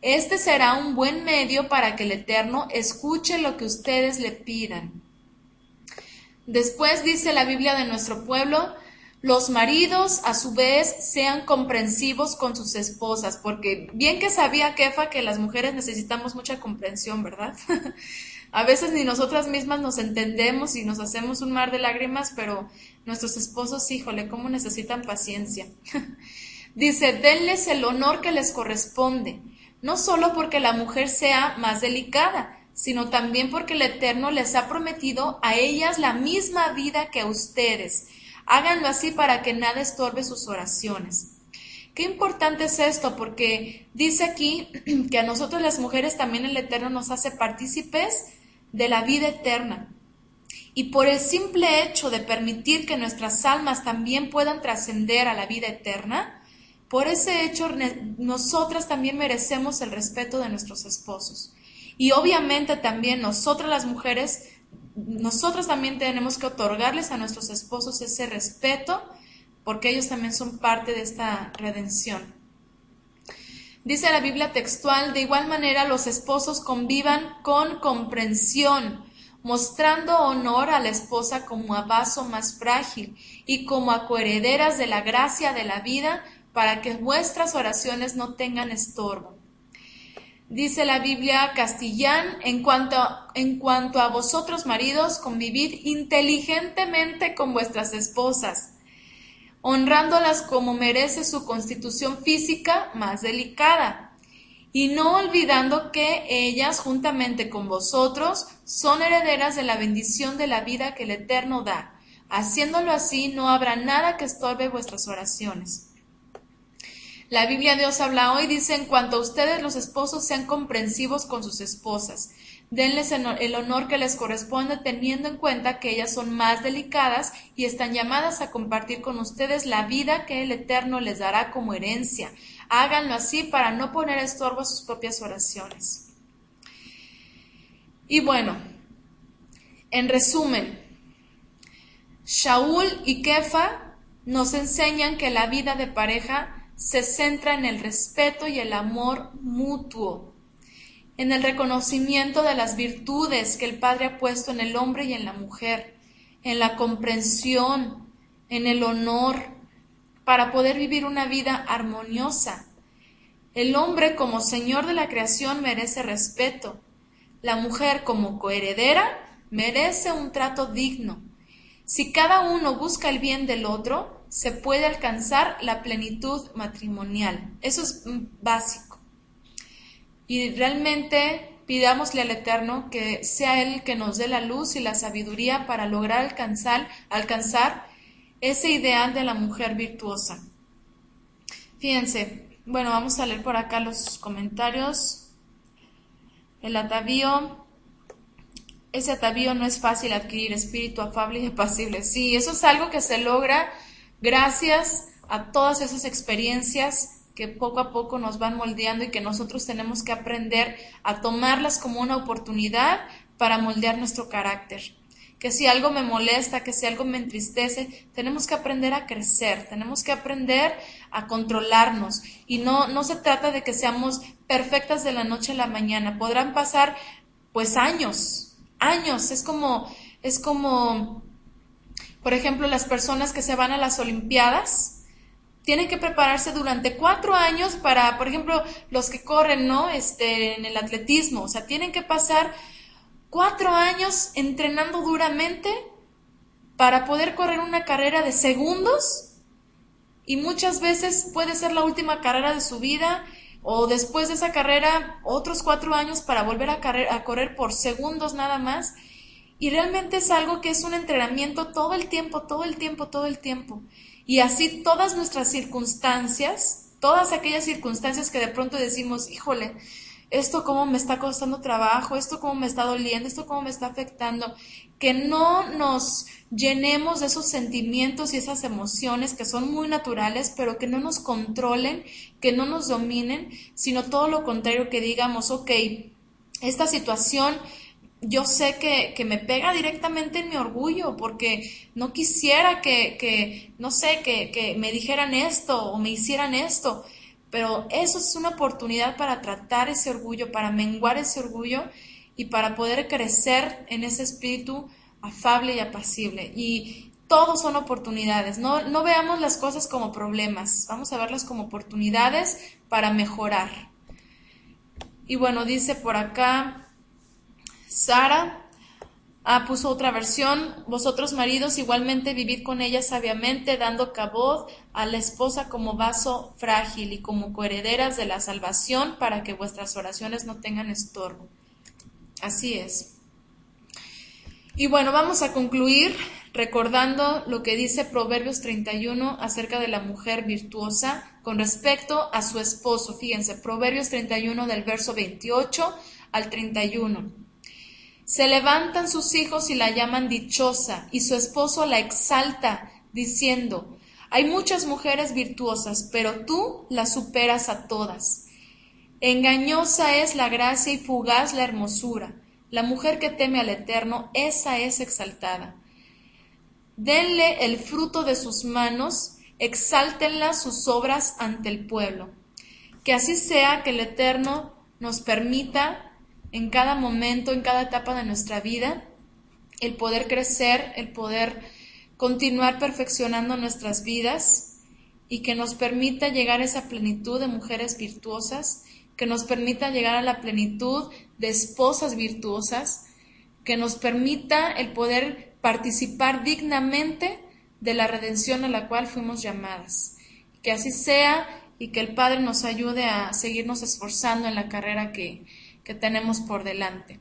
Este será un buen medio para que el Eterno escuche lo que ustedes le pidan. Después dice la Biblia de nuestro pueblo, los maridos a su vez sean comprensivos con sus esposas, porque bien que sabía Kefa que las mujeres necesitamos mucha comprensión, ¿verdad? a veces ni nosotras mismas nos entendemos y nos hacemos un mar de lágrimas, pero nuestros esposos, híjole, cómo necesitan paciencia. Dice, denles el honor que les corresponde, no solo porque la mujer sea más delicada, sino también porque el Eterno les ha prometido a ellas la misma vida que a ustedes. Háganlo así para que nada estorbe sus oraciones. Qué importante es esto, porque dice aquí que a nosotros las mujeres también el Eterno nos hace partícipes de la vida eterna. Y por el simple hecho de permitir que nuestras almas también puedan trascender a la vida eterna, por ese hecho, nosotras también merecemos el respeto de nuestros esposos. Y obviamente también nosotras las mujeres, nosotras también tenemos que otorgarles a nuestros esposos ese respeto, porque ellos también son parte de esta redención. Dice la Biblia textual, de igual manera los esposos convivan con comprensión, mostrando honor a la esposa como a vaso más frágil y como a coherederas de la gracia de la vida para que vuestras oraciones no tengan estorbo. Dice la Biblia Castellán, en cuanto, en cuanto a vosotros maridos, convivid inteligentemente con vuestras esposas, honrándolas como merece su constitución física más delicada, y no olvidando que ellas, juntamente con vosotros, son herederas de la bendición de la vida que el Eterno da. Haciéndolo así, no habrá nada que estorbe vuestras oraciones. La Biblia Dios habla hoy, dice, en cuanto a ustedes los esposos sean comprensivos con sus esposas, denles el honor que les corresponde teniendo en cuenta que ellas son más delicadas y están llamadas a compartir con ustedes la vida que el Eterno les dará como herencia. Háganlo así para no poner estorbo a sus propias oraciones. Y bueno, en resumen, Shaul y Kefa nos enseñan que la vida de pareja se centra en el respeto y el amor mutuo, en el reconocimiento de las virtudes que el Padre ha puesto en el hombre y en la mujer, en la comprensión, en el honor, para poder vivir una vida armoniosa. El hombre como Señor de la creación merece respeto. La mujer como coheredera merece un trato digno. Si cada uno busca el bien del otro, se puede alcanzar la plenitud matrimonial. Eso es básico. Y realmente pidámosle al Eterno que sea Él que nos dé la luz y la sabiduría para lograr alcanzar, alcanzar ese ideal de la mujer virtuosa. Fíjense, bueno, vamos a leer por acá los comentarios. El atavío, ese atavío no es fácil adquirir, espíritu afable y apacible. Sí, eso es algo que se logra Gracias a todas esas experiencias que poco a poco nos van moldeando y que nosotros tenemos que aprender a tomarlas como una oportunidad para moldear nuestro carácter. Que si algo me molesta, que si algo me entristece, tenemos que aprender a crecer, tenemos que aprender a controlarnos. Y no, no se trata de que seamos perfectas de la noche a la mañana. Podrán pasar pues años, años. Es como, es como por ejemplo, las personas que se van a las Olimpiadas tienen que prepararse durante cuatro años para, por ejemplo, los que corren, ¿no? Este, en el atletismo, o sea, tienen que pasar cuatro años entrenando duramente para poder correr una carrera de segundos y muchas veces puede ser la última carrera de su vida o después de esa carrera otros cuatro años para volver a, a correr por segundos nada más. Y realmente es algo que es un entrenamiento todo el tiempo, todo el tiempo, todo el tiempo. Y así todas nuestras circunstancias, todas aquellas circunstancias que de pronto decimos, híjole, esto cómo me está costando trabajo, esto cómo me está doliendo, esto cómo me está afectando, que no nos llenemos de esos sentimientos y esas emociones que son muy naturales, pero que no nos controlen, que no nos dominen, sino todo lo contrario, que digamos, ok, esta situación yo sé que, que, me pega directamente en mi orgullo, porque no quisiera que, que no sé, que, que, me dijeran esto o me hicieran esto, pero eso es una oportunidad para tratar ese orgullo, para menguar ese orgullo y para poder crecer en ese espíritu afable y apacible. Y todos son oportunidades, no, no veamos las cosas como problemas, vamos a verlas como oportunidades para mejorar. Y bueno, dice por acá, Sara ah, puso otra versión, vosotros maridos igualmente vivid con ella sabiamente, dando caboz a la esposa como vaso frágil y como coherederas de la salvación para que vuestras oraciones no tengan estorbo. Así es. Y bueno, vamos a concluir recordando lo que dice Proverbios 31 acerca de la mujer virtuosa con respecto a su esposo. Fíjense, Proverbios 31 del verso 28 al 31. Se levantan sus hijos y la llaman dichosa, y su esposo la exalta, diciendo, hay muchas mujeres virtuosas, pero tú las superas a todas. Engañosa es la gracia y fugaz la hermosura. La mujer que teme al Eterno, esa es exaltada. Denle el fruto de sus manos, exáltenla sus obras ante el pueblo. Que así sea que el Eterno nos permita en cada momento, en cada etapa de nuestra vida, el poder crecer, el poder continuar perfeccionando nuestras vidas y que nos permita llegar a esa plenitud de mujeres virtuosas, que nos permita llegar a la plenitud de esposas virtuosas, que nos permita el poder participar dignamente de la redención a la cual fuimos llamadas. Que así sea y que el Padre nos ayude a seguirnos esforzando en la carrera que, que tenemos por delante.